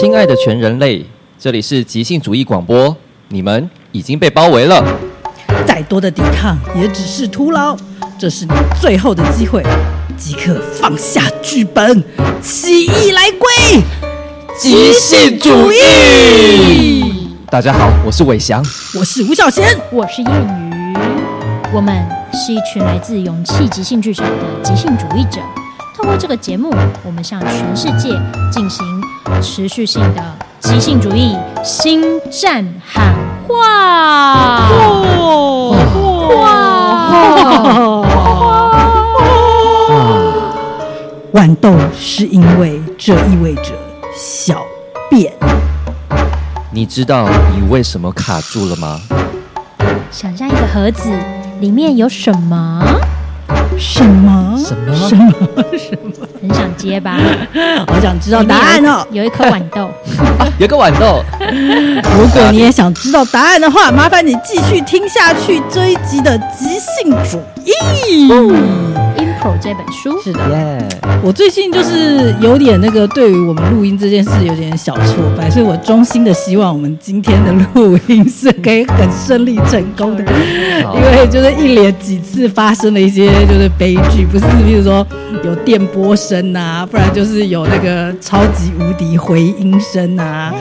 亲爱的全人类，这里是即兴主义广播，你们已经被包围了。再多的抵抗也只是徒劳，这是你最后的机会，即刻放下剧本，起义来归，即兴主义。大家好，我是伟翔，我是吴小贤，我是燕瑜，我们是一群来自勇气即兴剧场的即兴主义者。透过这个节目，我们向全世界进行持续性的即兴主义新战喊话。哇！豌豆是因为这意味着小便。你知道你为什么卡住了吗？想象一个盒子，里面有什么？什么？什么？什么？什么？很想接吧？好想知道答案哦！有一颗豌豆，有个豌豆。如果你也想知道答案的话，麻烦你继续听下去这一集的即兴主义。这本书。是的，yeah. 我最近就是有点那个，对于我们录音这件事有点小挫败，所以我衷心的希望我们今天的录音是可以很顺利成功的，因为就是一连几次发生了一些就是悲剧，不是，比如说有电波声啊，不然就是有那个超级无敌回音声啊，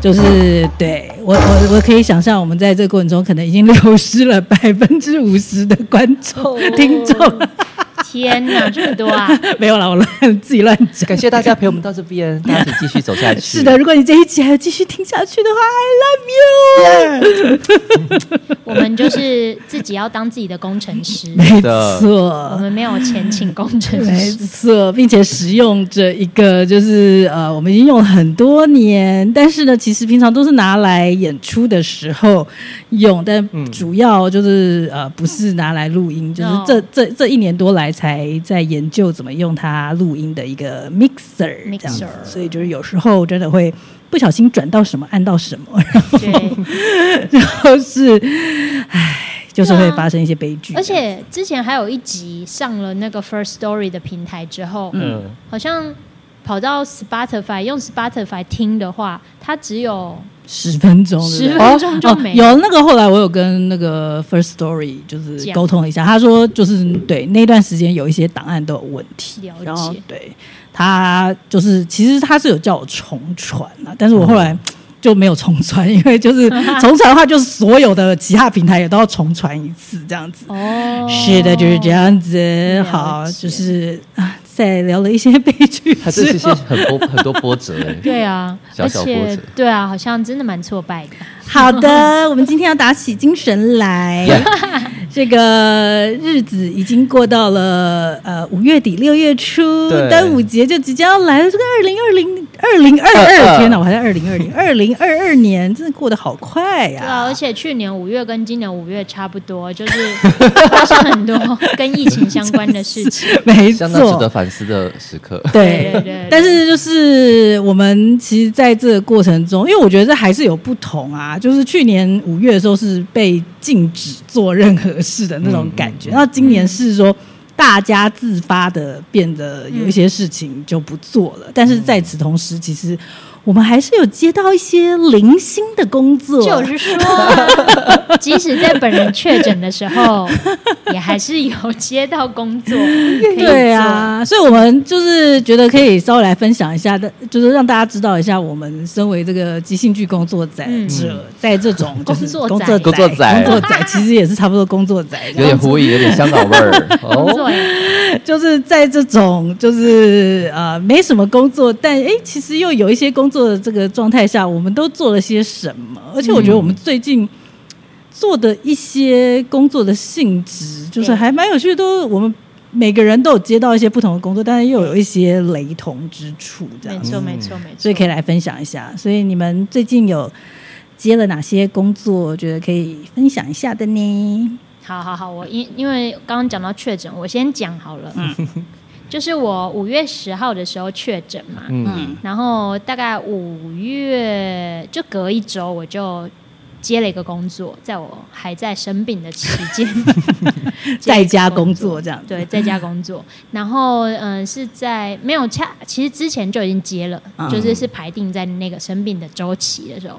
就是对我我我可以想象，我们在这个过程中可能已经流失了百分之五十的观众、oh. 听众。天哪，这么多啊！没有了，我乱自己乱讲。感谢大家陪我们到这边，大家请继续走下去。是的，如果你这一集还要继续听下去的话，I love you。我们就是自己要当自己的工程师，没错。我们没有钱请工程师，没错，并且使用这一个就是呃，我们已经用了很多年，但是呢，其实平常都是拿来演出的时候用，但主要就是呃，不是拿来录音，就是这这这一年多来。才在研究怎么用它录音的一个 mixer，这样子，所以就是有时候真的会不小心转到什么按到什么，然后然后是，唉，就是会发生一些悲剧。而且之前还有一集上了那个 First Story 的平台之后，嗯，好像跑到 Spotify 用 Spotify 听的话，它只有。十分钟，十分钟就没、哦哦、有那个。后来我有跟那个 First Story 就是沟通一下，他说就是对那段时间有一些档案都有问题，然后对他就是其实他是有叫我重传啊，但是我后来就没有重传，因为就是 重传的话，就是所有的其他平台也都要重传一次这样子。哦，是的，就是这样子。好，就是啊。在聊了一些悲剧，还是这些很多很多波折哎，对啊，小小波折，对啊，好像真的蛮挫败的。好的，我们今天要打起精神来。这个日子已经过到了呃五月底六月初，端午节就即将要来了。这个二零二零二零二二，天哪，我还在二零二零 二零二二年，真的过得好快呀！对啊，而且去年五月跟今年五月差不多，就是发生很多 跟疫情相关的事情，没错，相当值得反思的时刻。对对对，但是就是我们其实在这个过程中，因为我觉得这还是有不同啊。就是去年五月的时候是被禁止做任何事的那种感觉，然后今年是说大家自发的变得有一些事情就不做了，但是在此同时，其实。我们还是有接到一些零星的工作，就是说，即使在本人确诊的时候，也还是有接到工作。对啊，所以我们就是觉得可以稍微来分享一下的，就是让大家知道一下，我们身为这个即兴剧工作者，嗯、在这种工作工作、工作仔、工作仔，其实也是差不多工作仔，有点狐疑，有点香港味儿。工作就是在这种就是呃没什么工作，但哎，其实又有一些工。做的这个状态下，我们都做了些什么？而且我觉得我们最近做的一些工作的性质，就是还蛮有趣的。都我们每个人都有接到一些不同的工作，但是又有一些雷同之处，这样。没错，没错，没错。所以可以来分享一下。所以你们最近有接了哪些工作？我觉得可以分享一下的呢？好好好，我因因为刚刚讲到确诊，我先讲好了。嗯。就是我五月十号的时候确诊嘛，嗯，然后大概五月就隔一周我就接了一个工作，在我还在生病的期间，在家工作这样。对，在家工作。然后，嗯、呃，是在没有恰，其实之前就已经接了，嗯、就是是排定在那个生病的周期的时候。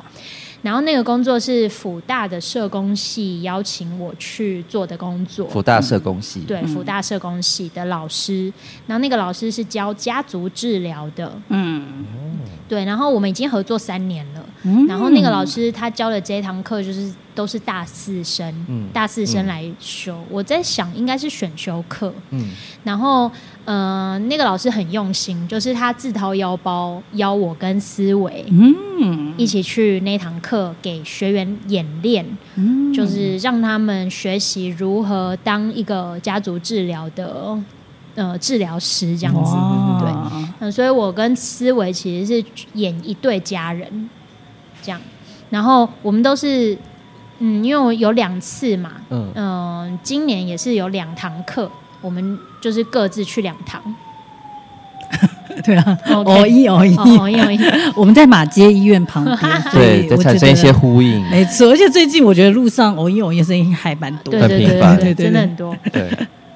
然后那个工作是辅大的社工系邀请我去做的工作。辅大社工系。对，辅大社工系的老师。然后那个老师是教家族治疗的。嗯。对，然后我们已经合作三年了。嗯。然后那个老师他教的这一堂课就是都是大四生，嗯、大四生来修。嗯、我在想应该是选修课。嗯。然后。嗯、呃，那个老师很用心，就是他自掏腰包邀我跟思维，嗯，一起去那堂课给学员演练，嗯，就是让他们学习如何当一个家族治疗的呃治疗师这样子，对，嗯、呃，所以我跟思维其实是演一对家人，这样，然后我们都是，嗯，因为我有两次嘛，嗯、呃，今年也是有两堂课。我们就是各自去两堂，对啊，哦一哦一。哦一哦一，我们在马街医院旁边，对，产生一些呼应，没错。而且最近我觉得路上偶一偶一声音还蛮多，对对对对，真的很多，对。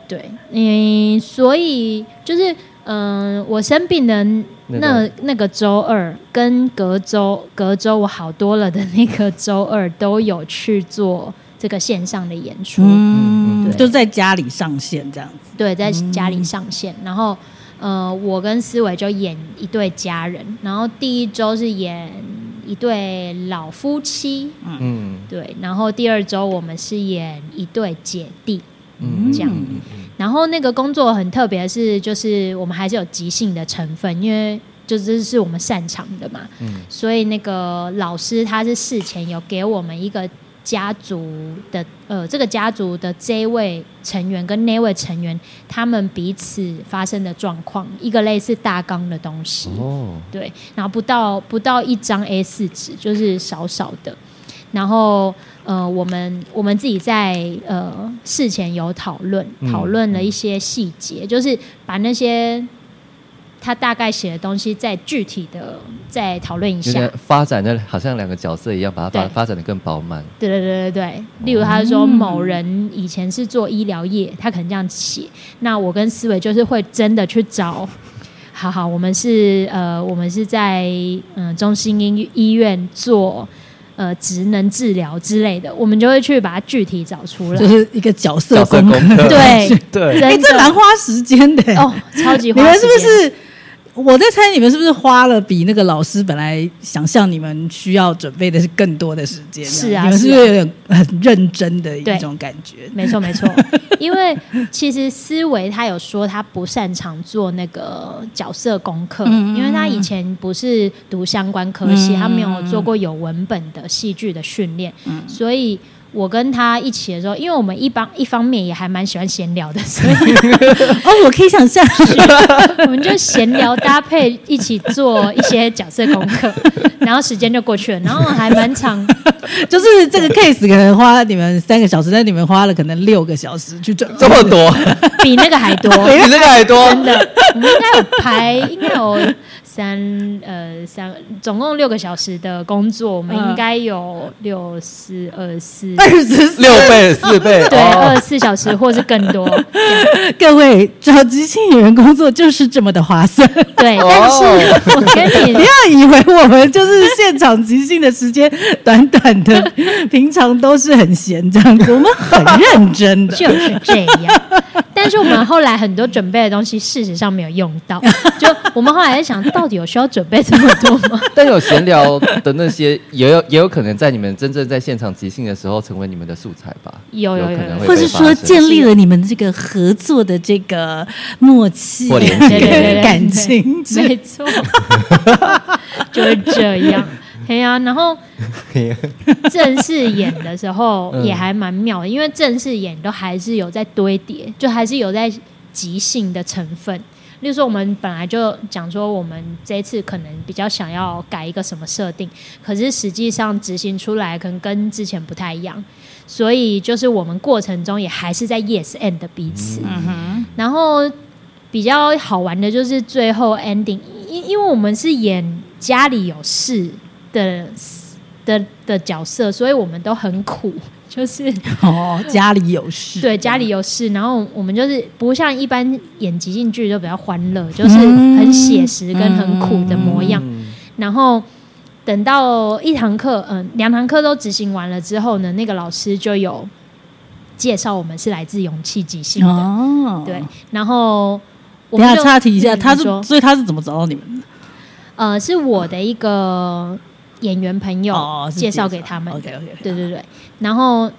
对，嗯，所以就是嗯，我生病的那那个周二跟隔周隔周我好多了的那个周二都有去做。这个线上的演出，嗯，对。就在家里上线这样子。对，在家里上线，嗯、然后，呃，我跟思维就演一对家人，然后第一周是演一对老夫妻，嗯，对，然后第二周我们是演一对姐弟，嗯，这样。然后那个工作很特别的是，就是我们还是有即兴的成分，因为就这是我们擅长的嘛，嗯，所以那个老师他是事前有给我们一个。家族的呃，这个家族的这位成员跟那位成员，他们彼此发生的状况，一个类似大纲的东西。哦，对，然后不到不到一张 A 四纸，就是少少的。然后呃，我们我们自己在呃事前有讨论，讨论了一些细节，嗯、就是把那些。他大概写的东西，再具体的再讨论一下。发展的好像两个角色一样，把它发发展的更饱满。对对对对对。例如，他说某人以前是做医疗业，他可能这样写。那我跟思维就是会真的去找。好好，我们是呃，我们是在嗯、呃、中心医医院做呃职能治疗之类的，我们就会去把它具体找出来。就是一个角色功课。对 对。哎，这蛮花时间的哦，超级花时间。你们是不是？我在猜你们是不是花了比那个老师本来想象你们需要准备的是更多的时间？是啊，你们是不是有点很认真的一种感觉？没错没错，因为其实思维他有说他不擅长做那个角色功课，嗯、因为他以前不是读相关科系，嗯、他没有做过有文本的戏剧的训练，嗯、所以。我跟他一起的时候，因为我们一帮一方面也还蛮喜欢闲聊的，所以哦，我可以想象，我们就闲聊搭配一起做一些角色功课，然后时间就过去了，然后还蛮长，就是这个 case 可能花你们三个小时，但你们花了可能六个小时去准，这么多，比那个还多，比那个还多，真的，我们应该有排，应该有。三呃三，总共六个小时的工作，我们应该有六四二 四二十四六倍 四倍，对，二十四小时或是更多。各位找即兴演员工作就是这么的划算，对。但是我跟你不要以为我们就是现场即兴的时间短短的，平常都是很闲这样子，我们很认真的，就是这样。但是我们后来很多准备的东西，事实上没有用到，就我们后来在想到。到底有需要准备这么多吗？但有闲聊的那些，也有也有可能在你们真正在现场即兴的时候，成为你们的素材吧。有有有，或是说建立了你们这个合作的这个默契、或连接、感情，没错，就是这样。对呀，然后正式演的时候也还蛮妙的，因为正式演都还是有在堆叠，就还是有在即兴的成分。例如说，我们本来就讲说，我们这一次可能比较想要改一个什么设定，可是实际上执行出来可能跟之前不太一样，所以就是我们过程中也还是在 yes and 彼此。嗯哼。然后比较好玩的就是最后 ending，因因为我们是演家里有事的的的角色，所以我们都很苦，就是 哦，家里有事，对，家里有事，然后我们就是不像一般演即兴剧就比较欢乐，就是很写实跟很苦的模样。嗯、然后等到一堂课，嗯、呃，两堂课都执行完了之后呢，那个老师就有介绍我们是来自勇气即兴的，哦、对，然后我们等下插题一下，他是所以他是怎么找到你们的？呃，是我的一个。演员朋友介绍给他们的，对对对，然后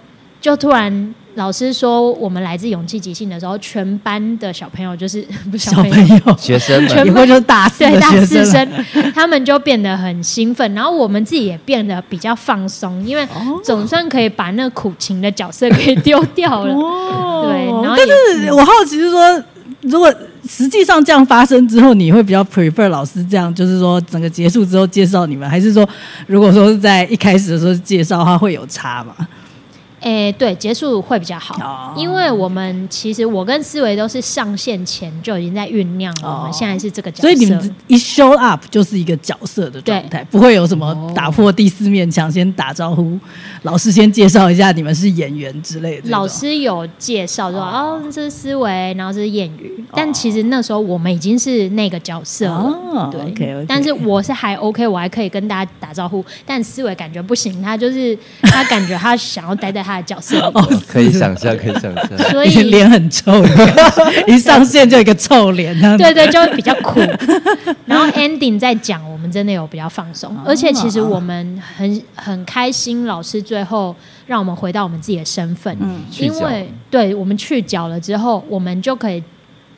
就突然老师说我们来自勇气即兴的时候，全班的小朋友就是 不是小朋友学生，全部就是大四对大四生，他们就变得很兴奋，然后我们自己也变得比较放松，因为总算可以把那苦情的角色给丢掉了。对，然后但是我好奇是说，如果。实际上这样发生之后，你会比较 prefer 老师这样，就是说整个结束之后介绍你们，还是说如果说是在一开始的时候介绍的话会有差吗？诶，对，结束会比较好，哦、因为我们其实我跟思维都是上线前就已经在酝酿了，哦、我们现在是这个角色，所以你们一 show up 就是一个角色的状态，不会有什么打破第四面墙，先打招呼，老师先介绍一下你们是演员之类的。老师有介绍说哦，这是思维，然后这是谚语，哦、但其实那时候我们已经是那个角色了，哦、对，okay, okay 但是我是还 OK，我还可以跟大家打招呼，但思维感觉不行，他就是他感觉他想要待在他的。角色哦，可以想象，可以想象，所以脸很臭，一上线就一个臭脸，对对，就会比较苦。然后 ending 在讲，我们真的有比较放松，而且其实我们很很开心，老师最后让我们回到我们自己的身份，嗯，因为对我们去角了之后，我们就可以，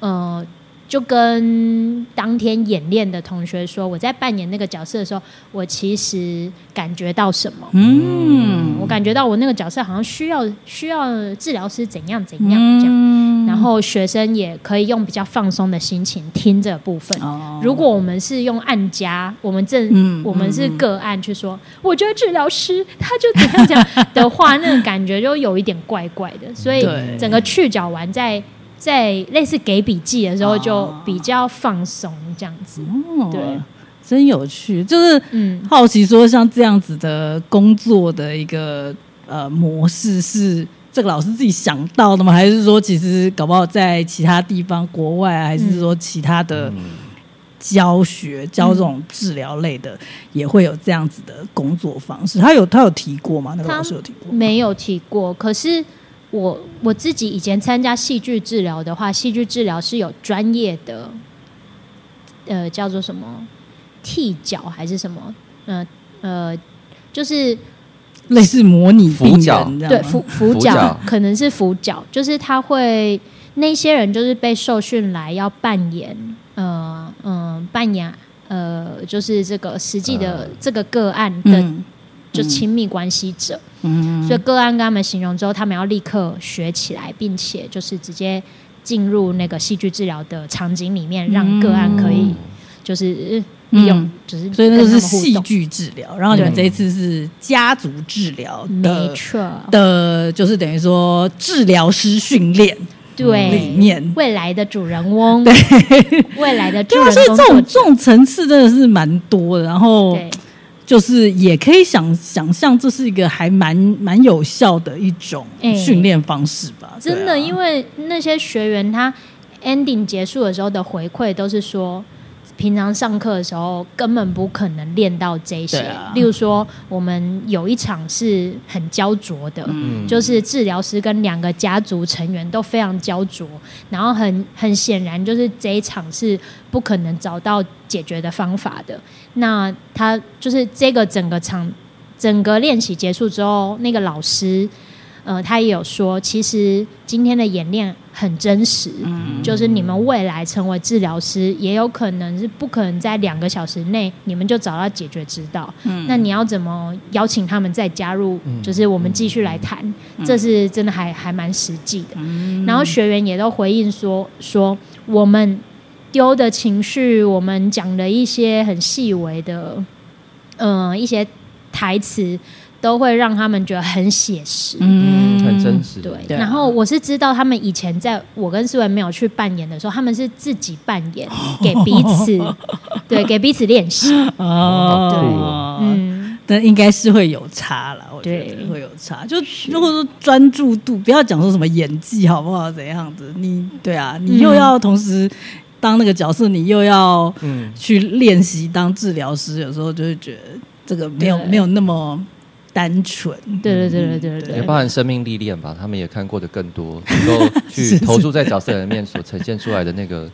呃。就跟当天演练的同学说，我在扮演那个角色的时候，我其实感觉到什么？嗯，我感觉到我那个角色好像需要需要治疗师怎样怎样这样，嗯、然后学生也可以用比较放松的心情听这部分。哦、如果我们是用按家，我们正、嗯、我们是个案去说，我觉得治疗师他就怎样讲的话，那个感觉就有一点怪怪的。所以 整个去角完在。在类似给笔记的时候，就比较放松这样子。哦，对，真有趣。就是嗯，好奇说像这样子的工作的一个呃模式，是这个老师自己想到的吗？还是说其实搞不好在其他地方、国外，还是说其他的教学教这种治疗类的，也会有这样子的工作方式？他有他有提过吗？那个老师有提过？没有提过。可是。我我自己以前参加戏剧治疗的话，戏剧治疗是有专业的，呃，叫做什么替角还是什么？呃呃，就是类似模拟病人，对，辅辅角可能是辅角，就是他会那些人就是被受训来要扮演，呃嗯、呃，扮演呃，就是这个实际的这个个案的。嗯就亲密关系者，嗯，所以个案跟他们形容之后，他们要立刻学起来，并且就是直接进入那个戏剧治疗的场景里面，让个案可以就是利用，就是所以那个是戏剧治疗。然后你们这一次是家族治疗，没错。的，就是等于说治疗师训练对里面。未来的主人翁，对。未来的主人翁，所以这种这种层次真的是蛮多的。然后。就是也可以想想象，这是一个还蛮蛮有效的一种训练方式吧。欸、真的，啊、因为那些学员他 ending 结束的时候的回馈都是说。平常上课的时候根本不可能练到这些，啊、例如说我们有一场是很焦灼的，嗯、就是治疗师跟两个家族成员都非常焦灼，然后很很显然就是这一场是不可能找到解决的方法的。那他就是这个整个场整个练习结束之后，那个老师。呃，他也有说，其实今天的演练很真实，嗯、就是你们未来成为治疗师，也有可能是不可能在两个小时内你们就找到解决之道。嗯、那你要怎么邀请他们再加入？就是我们继续来谈，嗯、这是真的还还蛮实际的。嗯、然后学员也都回应说，说我们丢的情绪，我们讲的一些很细微的，嗯、呃，一些台词。都会让他们觉得很写实，嗯，很真实。对，然后我是知道他们以前在我跟思文没有去扮演的时候，他们是自己扮演，给彼此，对，给彼此练习。哦，对，嗯，但应该是会有差了，我觉得会有差。就如果说专注度，不要讲说什么演技好不好怎样子，你对啊，你又要同时当那个角色，你又要去练习当治疗师，有时候就会觉得这个没有没有那么单纯。对对对对对对，也包含生命历练吧，他们也看过的更多，能够去投注在角色里面所呈现出来的那个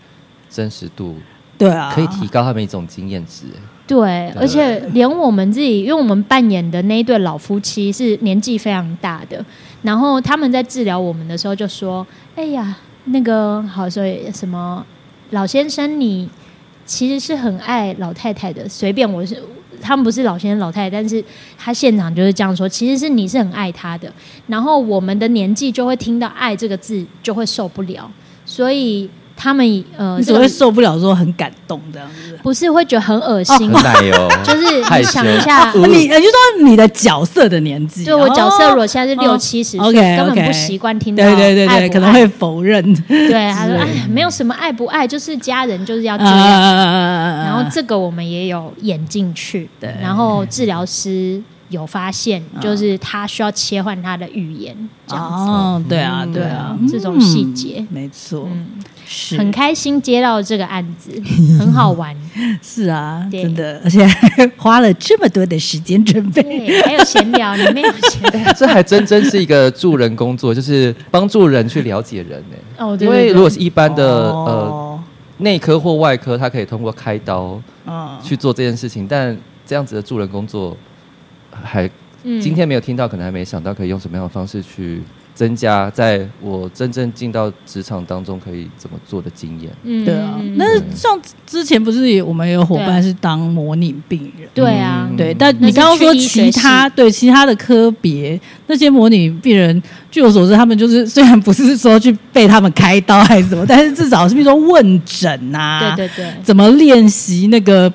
真实度，对啊，可以提高他们一种经验值。对，而且连我们自己，因为我们扮演的那一对老夫妻是年纪非常大的，然后他们在治疗我们的时候就说：“哎呀，那个好，所以什么老先生，你其实是很爱老太太的。随便我是，他们不是老先生老太太，但是他现场就是这样说，其实是你是很爱他的。然后我们的年纪就会听到‘爱’这个字就会受不了，所以。”他们呃，你只会受不了说很感动这样子，不是会觉得很恶心，哦、就是你想一下，你你就说你的角色的年纪，就我角色如果现在是六七十岁，根本不习惯听到对对对对，可能会否认。对，他说 哎，没有什么爱不爱，就是家人就是要这样。然后这个我们也有演进去，对，然后治疗师。有发现，就是他需要切换他的语言，这样子。哦，对啊，对啊，这种细节，没错，是。很开心接到这个案子，很好玩。是啊，真的，而且花了这么多的时间准备，还有闲聊，你没有闲聊。这还真真是一个助人工作，就是帮助人去了解人呢。哦，因为如果是一般的呃内科或外科，他可以通过开刀去做这件事情，但这样子的助人工作。还，今天没有听到，可能还没想到可以用什么样的方式去增加，在我真正进到职场当中可以怎么做的经验。嗯，对啊。那像之前不是也我们有伙伴是当模拟病人？对啊，对。但你刚刚说其他对其他的科别那些模拟病人，据我所知，他们就是虽然不是说去被他们开刀还是什么，但是至少是比如说问诊啊，对对对，怎么练习那个。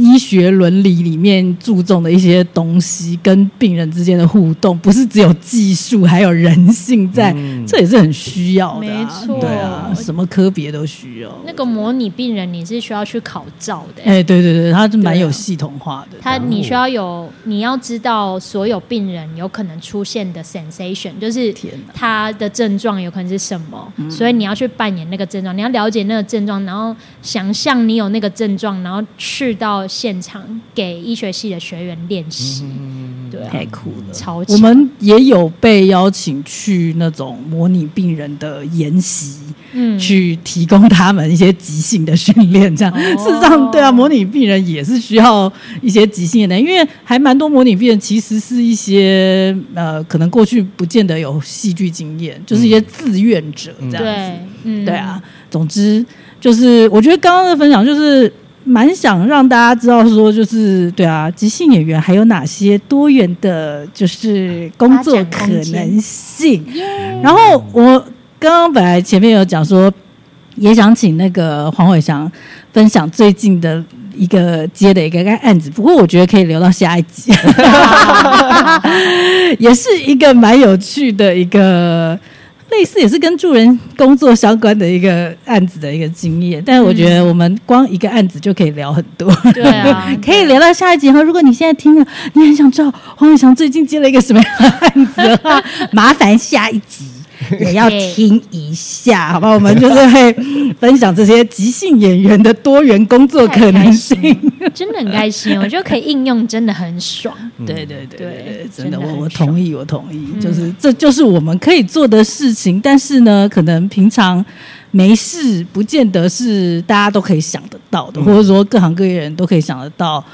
医学伦理里面注重的一些东西，跟病人之间的互动，不是只有技术，还有人性在，嗯、这也是很需要的、啊。没错，对啊，什么科别都需要。那个模拟病人，你是需要去考照的。哎，对对对，他是蛮有系统化的。他你需要有，你要知道所有病人有可能出现的 sensation，就是他的症状有可能是什么，哪所以你要去扮演那个症状，你要了解那个症状，然后想象你有那个症状，然后去到。现场给医学系的学员练习，对，太酷了，超。我们也有被邀请去那种模拟病人的研习，嗯，去提供他们一些即兴的训练。这样，事实上，对啊，模拟病人也是需要一些即兴的，因为还蛮多模拟病人其实是一些呃，可能过去不见得有戏剧经验，就是一些志愿者这样子。嗯，对啊。总之，就是我觉得刚刚的分享就是。蛮想让大家知道，说就是对啊，即兴演员还有哪些多元的，就是工作可能性。然后我刚刚本来前面有讲说，也想请那个黄伟翔分享最近的一个接的一个案子，不过我觉得可以留到下一集，也是一个蛮有趣的一个。类似也是跟助人工作相关的一个案子的一个经验，但是我觉得我们光一个案子就可以聊很多，对啊，可以聊到下一集哈。如果你现在听了，你很想知道黄伟翔最近接了一个什么样的案子的话，麻烦下一集。也要听一下，好吧？我们就是会分享这些即兴演员的多元工作可能性，真的很开心。我觉得可以应用，真的很爽。对对对对，真的，我我同意，我同意。就是这就是我们可以做的事情，但是呢，可能平常没事，不见得是大家都可以想得到的，或者说各行各业人都可以想得到。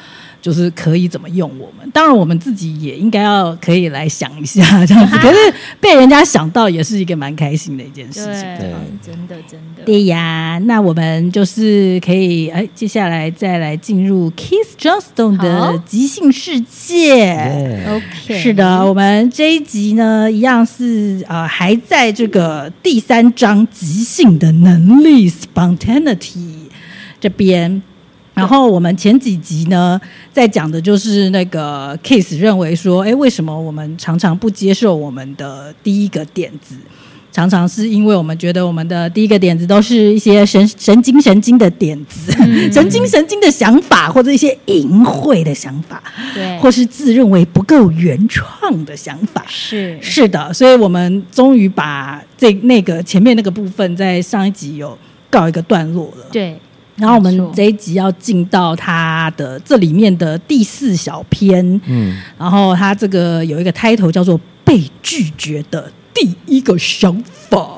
就是可以怎么用我们？当然，我们自己也应该要可以来想一下 这样子。可是被人家想到，也是一个蛮开心的一件事情。对，真的真的。对呀，那我们就是可以哎，接下来再来进入 Keith Johnstone 的即兴世界。OK，是的，我们这一集呢，一样是呃，还在这个第三章即兴的能力 （Spontaneity） 这边。然后我们前几集呢，在讲的就是那个 Keith 认为说，哎，为什么我们常常不接受我们的第一个点子？常常是因为我们觉得我们的第一个点子都是一些神神经神经的点子，嗯、神经神经的想法，或者一些淫秽的想法，对，或是自认为不够原创的想法，是。是的，所以我们终于把这那个前面那个部分在上一集有告一个段落了，对。然后我们这一集要进到它的这里面的第四小篇，嗯，然后它这个有一个 title 叫做“被拒绝的第一个想法”，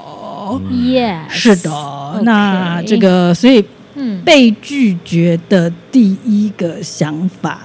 耶、嗯，是的。Okay、那这个所以，嗯，被拒绝的第一个想法，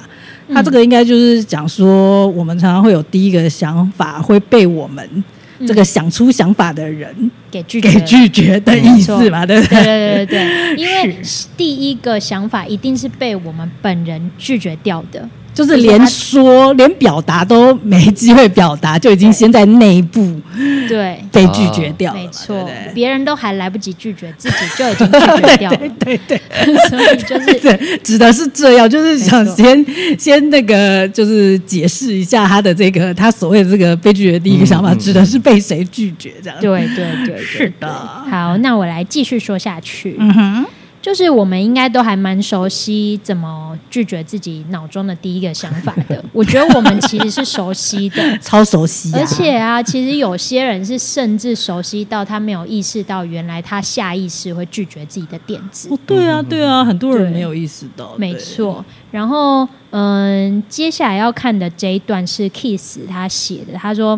它、嗯、这个应该就是讲说，我们常常会有第一个想法会被我们。这个想出想法的人给拒绝给拒绝的意思嘛？对不对？对对对对，因为第一个想法一定是被我们本人拒绝掉的。就是连说连表达都没机会表达，就已经先在内部对被拒绝掉了。没错，别人都还来不及拒绝，自己就已经拒绝掉了。对对 对，所以就是 对，指的是这样，就是想先先那个，就是解释一下他的这个他所谓的这个被拒绝的第一个想法，指的是被谁拒绝这样。对对对，是的。好，那我来继续说下去。嗯哼。就是我们应该都还蛮熟悉怎么拒绝自己脑中的第一个想法的。我觉得我们其实是熟悉的，超熟悉。而且啊，其实有些人是甚至熟悉到他没有意识到，原来他下意识会拒绝自己的点子。哦，对啊，对啊，很多人没有意识到。没错。然后，嗯，接下来要看的这一段是 Keith 他写的。他说，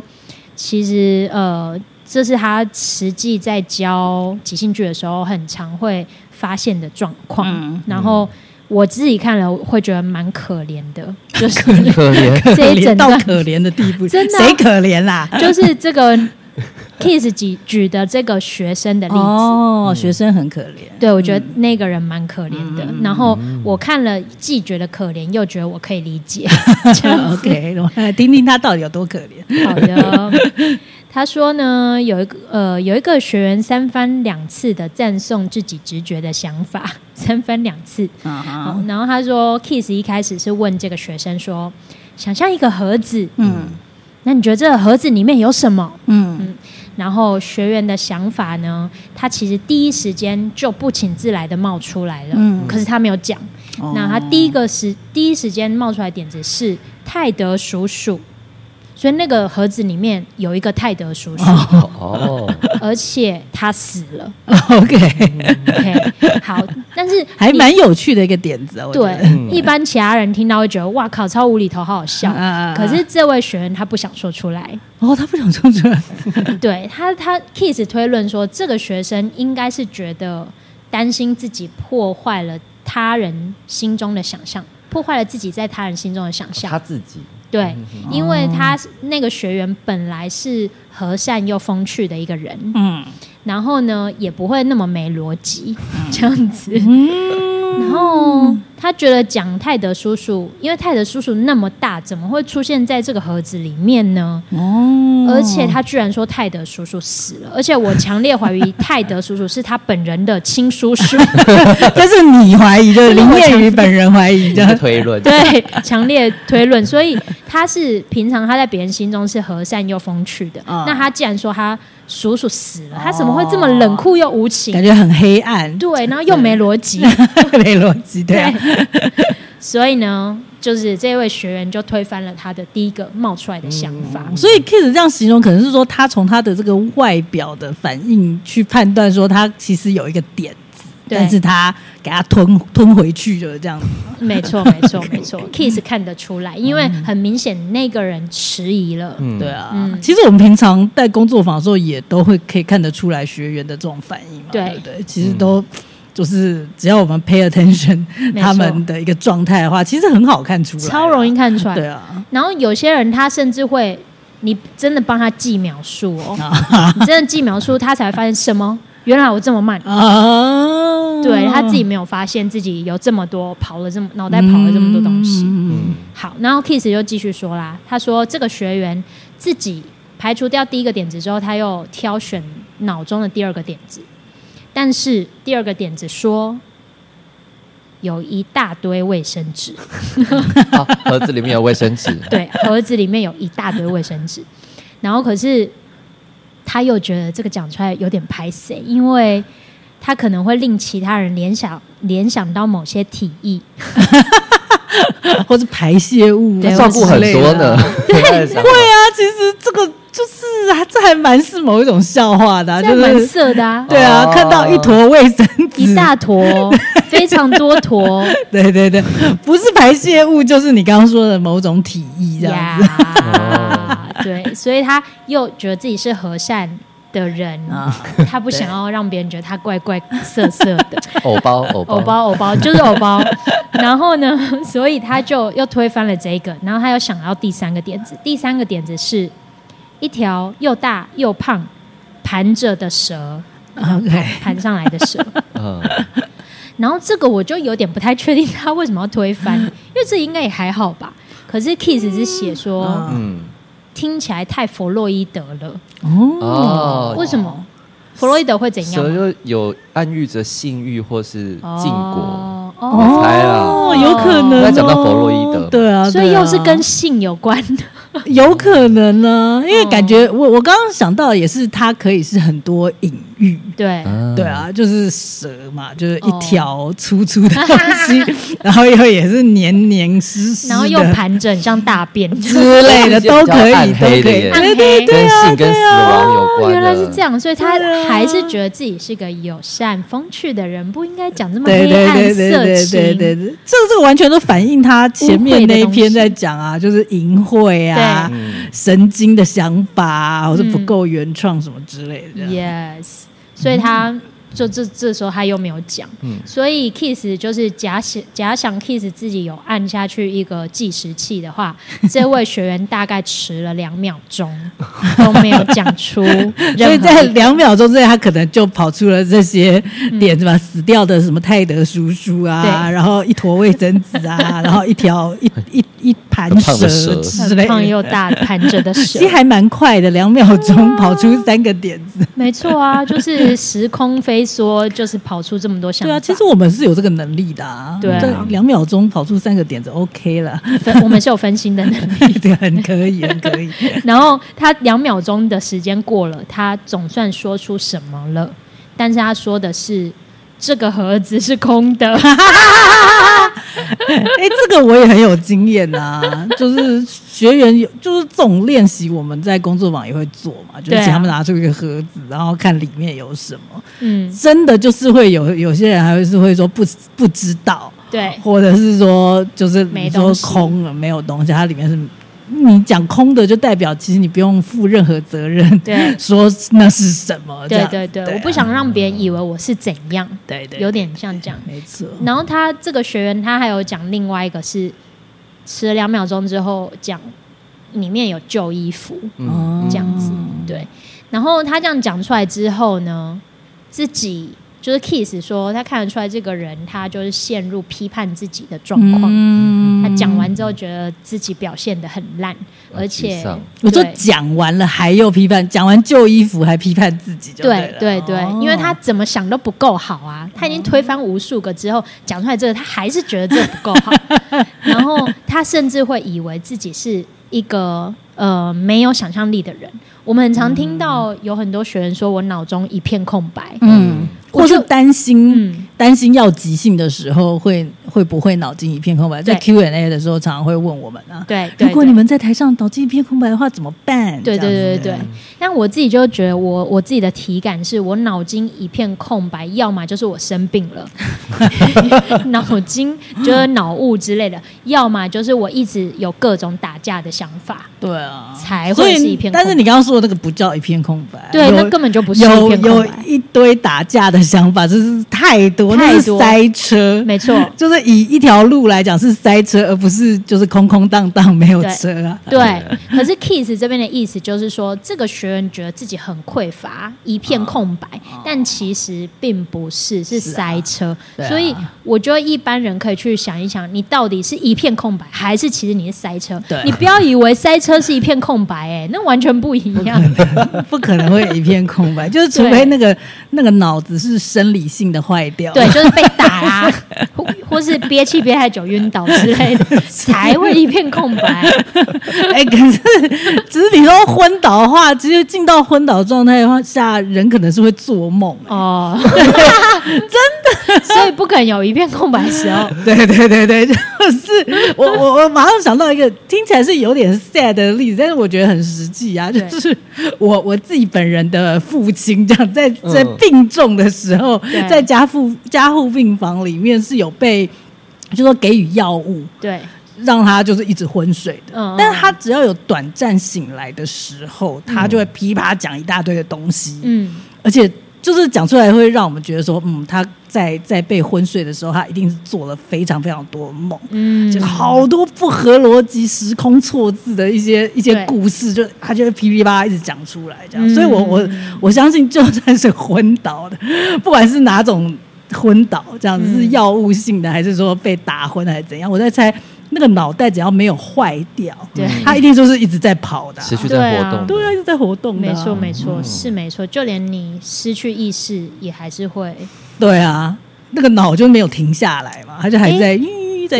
其实呃，这是他实际在教即兴剧的时候，很常会。发现的状况，嗯、然后我自己看了会觉得蛮可怜的，就是可怜。这一整到可怜的地步，真的谁可怜啦？就是这个 Keith 举举的这个学生的例子，哦，学生很可怜，对，我觉得那个人蛮可怜的。嗯、然后我看了既觉得可怜，又觉得我可以理解。OK，我来听听他到底有多可怜。好的。他说呢，有一个呃，有一个学员三番两次的赞颂自己直觉的想法，三番两次。Uh huh. 然后他说，Keith 一开始是问这个学生说，想象一个盒子，嗯，那你觉得这个盒子里面有什么？嗯嗯，然后学员的想法呢，他其实第一时间就不请自来的冒出来了，嗯，可是他没有讲。Uh. 那他第一个时第一时间冒出来点子是泰德叔叔。所以那个盒子里面有一个泰德叔叔哦，而且他死了。OK，OK，好，但是 还蛮有趣的一个点子哦。对，一般其他人听到会觉得哇靠，超无厘头，好好笑。可是这位学员他不想说出来。哦，他不想说出来。对他，他 Keith 推论说，这个学生应该是觉得担心自己破坏了他人心中的想象，破坏了自己在他人心中的想象。他自己。对，因为他那个学员本来是和善又风趣的一个人，嗯，然后呢也不会那么没逻辑，这样子，嗯，然后。他觉得讲泰德叔叔，因为泰德叔叔那么大，怎么会出现在这个盒子里面呢？哦，而且他居然说泰德叔叔死了，而且我强烈怀疑泰德叔叔是他本人的亲叔叔。这是你怀疑的，林念宇本人怀疑的 推论。对，强烈推论。所以他是平常他在别人心中是和善又风趣的。哦，那他既然说他叔叔死了，他怎么会这么冷酷又无情？感觉很黑暗。对，然后又没逻辑，没逻辑，对啊。所以呢，就是这位学员就推翻了他的第一个冒出来的想法。所以 Keith 这样形容，可能是说他从他的这个外表的反应去判断，说他其实有一个点子，但是他给他吞吞回去了，这样子。没错，没错，没错。Keith 看得出来，因为很明显那个人迟疑了。嗯，对啊。嗯，其实我们平常在工作坊的时候，也都会可以看得出来学员的这种反应嘛。对，对对，其实都。就是只要我们 pay attention 他们的一个状态的话，其实很好看出来，超容易看出来。对啊，然后有些人他甚至会，你真的帮他记秒数哦，你真的记秒数，他才会发现什么？原来我这么慢啊！对，他自己没有发现自己有这么多跑了这么脑袋跑了这么多东西。嗯，好，然后 Keith 就继续说啦，他说这个学员自己排除掉第一个点子之后，他又挑选脑中的第二个点子。但是第二个点子说，有一大堆卫生纸，盒子里面有卫生纸。对，盒子里面有一大堆卫生纸。然后可是他又觉得这个讲出来有点拍谁，因为他可能会令其他人联想联想到某些体液，或者排泄物，照顾很多呢。对，会啊，其实这个。就是啊，这还蛮是某一种笑话的，啊，这蛮色的啊。对啊，看到一坨卫生纸，一大坨，非常多坨。对对对，不是排泄物，就是你刚刚说的某种体液这样子。对，所以他又觉得自己是和善的人啊，他不想要让别人觉得他怪怪色色的。偶包，偶包，偶包，偶包，就是偶包。然后呢，所以他就又推翻了这个，然后他又想要第三个点子，第三个点子是。一条又大又胖盘着的蛇，OK，盘上来的蛇。嗯，然后这个我就有点不太确定他为什么要推翻，因为这应该也还好吧。可是 Kiss 是写说，嗯，听起来太弗洛伊德了。哦，为什么？弗洛伊德会怎样？蛇就有暗喻着性欲或是禁果。我猜啊，有可能。那讲到弗洛伊德，对啊，所以又是跟性有关。的。有可能呢，因为感觉我我刚刚想到的也是，它可以是很多隐喻，对。对啊，就是蛇嘛，就是一条粗粗的东西，然后又也是黏黏湿湿，然后又盘整像大便。之类的 都可以，都可以，对对对，跟性跟死亡有关。原来是这样，所以他还是觉得自己是个友善风趣的人，不应该讲这么黑暗色情。对对对，这这个完全都反映他前面那一篇在讲啊，就是淫秽啊。啊，神经的想法啊，或者不够原创什么之类的。Yes，所以他。就这这时候他又没有讲，嗯、所以 Kiss 就是假想假想 Kiss 自己有按下去一个计时器的话，这位学员大概迟了两秒钟都没有讲出，所以在两秒钟之内，他可能就跑出了这些点子吧，嗯、死掉的什么泰德叔叔啊，然后一坨卫生纸啊，然后一条一一一盘蛇之类，胖又大盘着的蛇，其实还蛮快的，两秒钟跑出三个点子，没错啊，就是时空飞。说就是跑出这么多想法，对啊，其实我们是有这个能力的啊，对啊，两秒钟跑出三个点子，OK 了，我们是有分心的能力，对，很可以，很可以。然后他两秒钟的时间过了，他总算说出什么了，但是他说的是这个盒子是空的。哎，这个我也很有经验呐、啊，就是学员有，就是这种练习，我们在工作坊也会做嘛，就是请他们拿出一个盒子，然后看里面有什么。嗯，真的就是会有有些人还会是会说不不知道，对，或者是说就是没说空了没有东西，它里面是。你讲空的，就代表其实你不用负任何责任。对，说那是什么？对对对，我不想让别人以为我是怎样。对对，有点像这样。没错。然后他这个学员，他还有讲另外一个是，迟了两秒钟之后讲里面有旧衣服，嗯，这样子。对。然后他这样讲出来之后呢，自己。就是 Kiss 说，他看得出来这个人，他就是陷入批判自己的状况。嗯、他讲完之后，觉得自己表现的很烂，嗯、而且我说讲完了还又批判，讲完旧衣服还批判自己就对，对对对，哦、因为他怎么想都不够好啊。他已经推翻无数个之后，讲出来这个，他还是觉得这个不够好。然后他甚至会以为自己是一个呃没有想象力的人。我们很常听到有很多学员说，我脑中一片空白。嗯。或是担心，担、嗯、心要即兴的时候会会不会脑筋一片空白？在 Q&A 的时候，常常会问我们啊。如果你们在台上脑筋一片空白的话，怎么办？对对对对对。但我自己就觉得我，我我自己的体感是我脑筋一片空白，要么就是我生病了，脑筋就是脑雾之类的；要么就是我一直有各种打架的想法。对啊，才会是一片空白。但是你刚刚说的那个不叫一片空白，对，那根本就不是一片空白，有有一堆打架的。想法就是太多，太多塞车，没错，就是以一条路来讲是塞车，而不是就是空空荡荡没有车啊。对，对可是 Kiss 这边的意思就是说，这个学员觉得自己很匮乏，一片空白，哦、但其实并不是，是塞车。啊啊、所以我觉得一般人可以去想一想，你到底是一片空白，还是其实你是塞车？对，你不要以为塞车是一片空白，哎，那完全不一样，不可能，不可能会一片空白，就是除非那个那个脑子是。生理性的坏掉，对，就是被打啊，或或是憋气憋太久晕倒之类的，才会一片空白。哎、欸，可是只是你说昏倒的话，其实进到昏倒状态的话下，人可能是会做梦、欸、哦，真的，所以不可能有一片空白的时候。对对对对，就是我我我马上想到一个听起来是有点 sad 的例子，但是我觉得很实际啊，就是我我自己本人的父亲这样在在病重的时候，嗯、在加护加护病房里面是有被就说给予药物，对，让他就是一直昏睡的。嗯，但是他只要有短暂醒来的时候，他就会噼啪讲一大堆的东西，嗯，而且。就是讲出来会让我们觉得说，嗯，他在在被昏睡的时候，他一定是做了非常非常多梦，嗯，就好多不合逻辑、时空错字的一些一些故事，就他就会噼里啪啦一直讲出来，这样。嗯、所以我我我相信，就算是昏倒的，不管是哪种昏倒，这样子是药物性的，还是说被打昏还是怎样，我在猜。那个脑袋只要没有坏掉，对，他一定就是一直在跑的，持续在活动，对啊，一直在活动，没错没错，是没错，就连你失去意识也还是会，对啊，那个脑就没有停下来嘛，他就还在。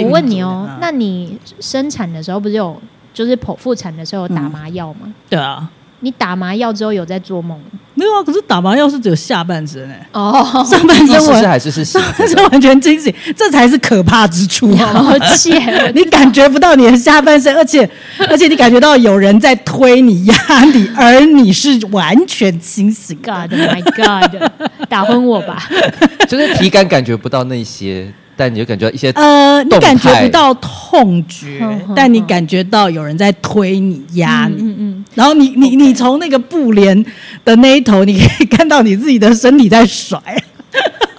我问你哦，那你生产的时候不是有，就是剖腹产的时候有打麻药吗？对啊。你打麻药之后有在做梦？没有啊，可是打麻药是只有下半身哎、欸，哦，上半身我还是是上半身完全清醒，这才是可怕之处。而且你感觉不到你的下半身，而且 而且你感觉到有人在推你、压你，而你是完全清醒。God my God，打昏我吧！就是体感感觉不到那些。但你就感觉到一些呃，你感觉不到痛觉，但你感觉到有人在推你、压你，嗯嗯，然后你你你从那个布帘的那一头，你可以看到你自己的身体在甩，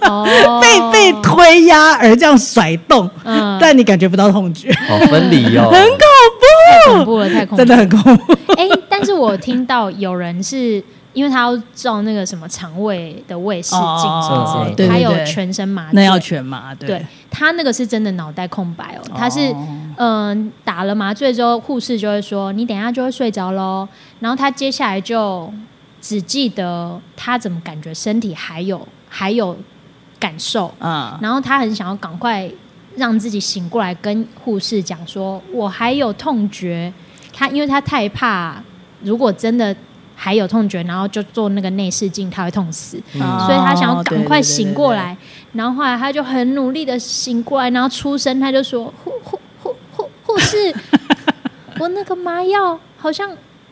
哦，被被推压而这样甩动，嗯，但你感觉不到痛觉，好分离哦，很恐怖，太恐怖了，太恐怖，真的很恐怖。哎，但是我听到有人是。因为他要照那个什么肠胃的胃视镜什么之类的，他有全身麻醉，那要全麻。对，对他那个是真的脑袋空白哦。他是嗯、呃、打了麻醉之后，护士就会说你等一下就会睡着喽。然后他接下来就只记得他怎么感觉身体还有还有感受嗯。然后他很想要赶快让自己醒过来，跟护士讲说我还有痛觉。他因为他太怕，如果真的。还有痛觉，然后就做那个内视镜，他会痛死，嗯、所以他想要赶快醒过来。然后后来他就很努力的醒过来，然后出声，他就说：“护护护护护士，我那个麻药好像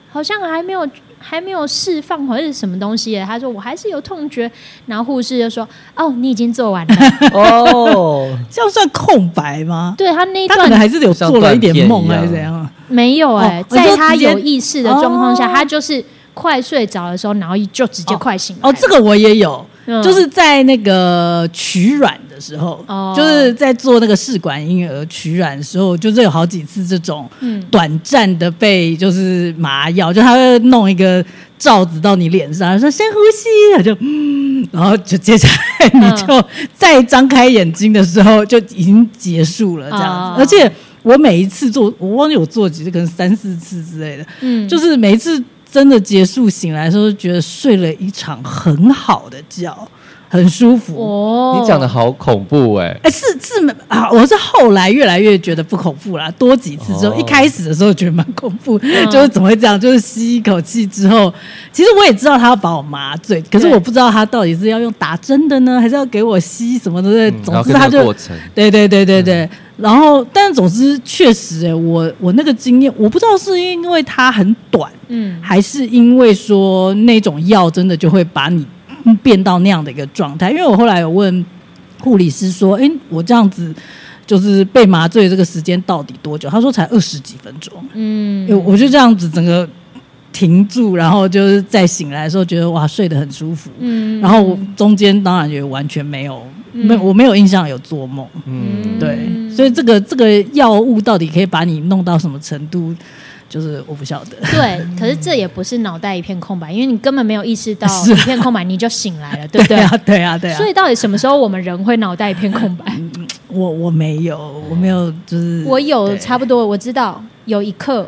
好像还没有还没有释放，或者是什么东西。”他说：“我还是有痛觉。”然后护士就说：“哦，你已经做完了。”哦，这样算空白吗？对他那一段可能还是有做了一点梦，还是怎样？没有哎、欸，哦、在他有意识的状况下，哦、他就是。快睡着的时候，然后就直接快醒了。哦，这个我也有，嗯、就是在那个取卵的时候，哦、就是在做那个试管婴儿取卵的时候，就是有好几次这种短暂的被就是麻药，就他会弄一个罩子到你脸上，说深呼吸，就嗯，然后就接下来你就再张开眼睛的时候就已经结束了这样子，哦、而且我每一次做，我忘记我做几次，可能三四次之类的，嗯，就是每一次。真的结束醒来的时候，觉得睡了一场很好的觉，很舒服。哦，你讲的好恐怖哎！哎，是是啊，我是后来越来越觉得不恐怖啦。多几次之后，哦、一开始的时候觉得蛮恐怖，嗯、就是怎么会这样？就是吸一口气之后，其实我也知道他要把我麻醉，可是我不知道他到底是要用打针的呢，还是要给我吸什么的。嗯、总之他就对对对对对。嗯然后，但总之确实，哎，我我那个经验，我不知道是因为它很短，嗯，还是因为说那种药真的就会把你变到那样的一个状态。因为我后来有问护理师说，哎，我这样子就是被麻醉这个时间到底多久？他说才二十几分钟，嗯，我就这样子整个停住，然后就是再醒来的时候，觉得哇，睡得很舒服，嗯，然后中间当然也完全没有。没，我没有印象有做梦。嗯，对，所以这个这个药物到底可以把你弄到什么程度，就是我不晓得。对，可是这也不是脑袋一片空白，因为你根本没有意识到一片空白，你就醒来了，对不对？对啊，对啊，对啊。所以到底什么时候我们人会脑袋一片空白？我我没有，我没有，就是我有差不多，我知道有一刻，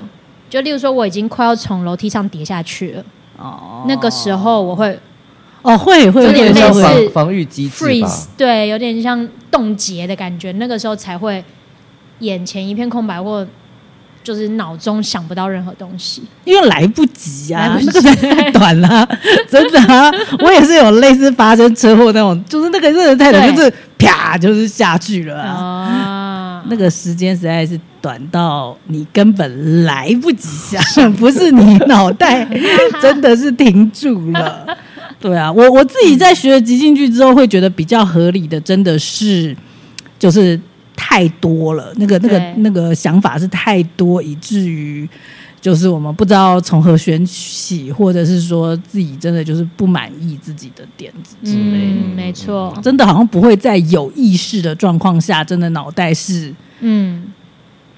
就例如说我已经快要从楼梯上跌下去了，哦，那个时候我会。哦，会会有点类似防防御机制 freeze，对，有点像冻结的感觉，那个时候才会眼前一片空白或。就是脑中想不到任何东西，因为来不及啊，那个太短了，真的啊！我也是有类似发生车祸那种，就是那个真的太短，就是啪，就是下去了啊！那个时间实在是短到你根本来不及想，不是你脑袋 真的是停住了。对啊，我我自己在学了即兴剧之后，会觉得比较合理的，真的是就是。太多了，那个、那个、那个想法是太多，以至于就是我们不知道从何选起，或者是说自己真的就是不满意自己的点子之类的。嗯，没错，真的好像不会在有意识的状况下，真的脑袋是嗯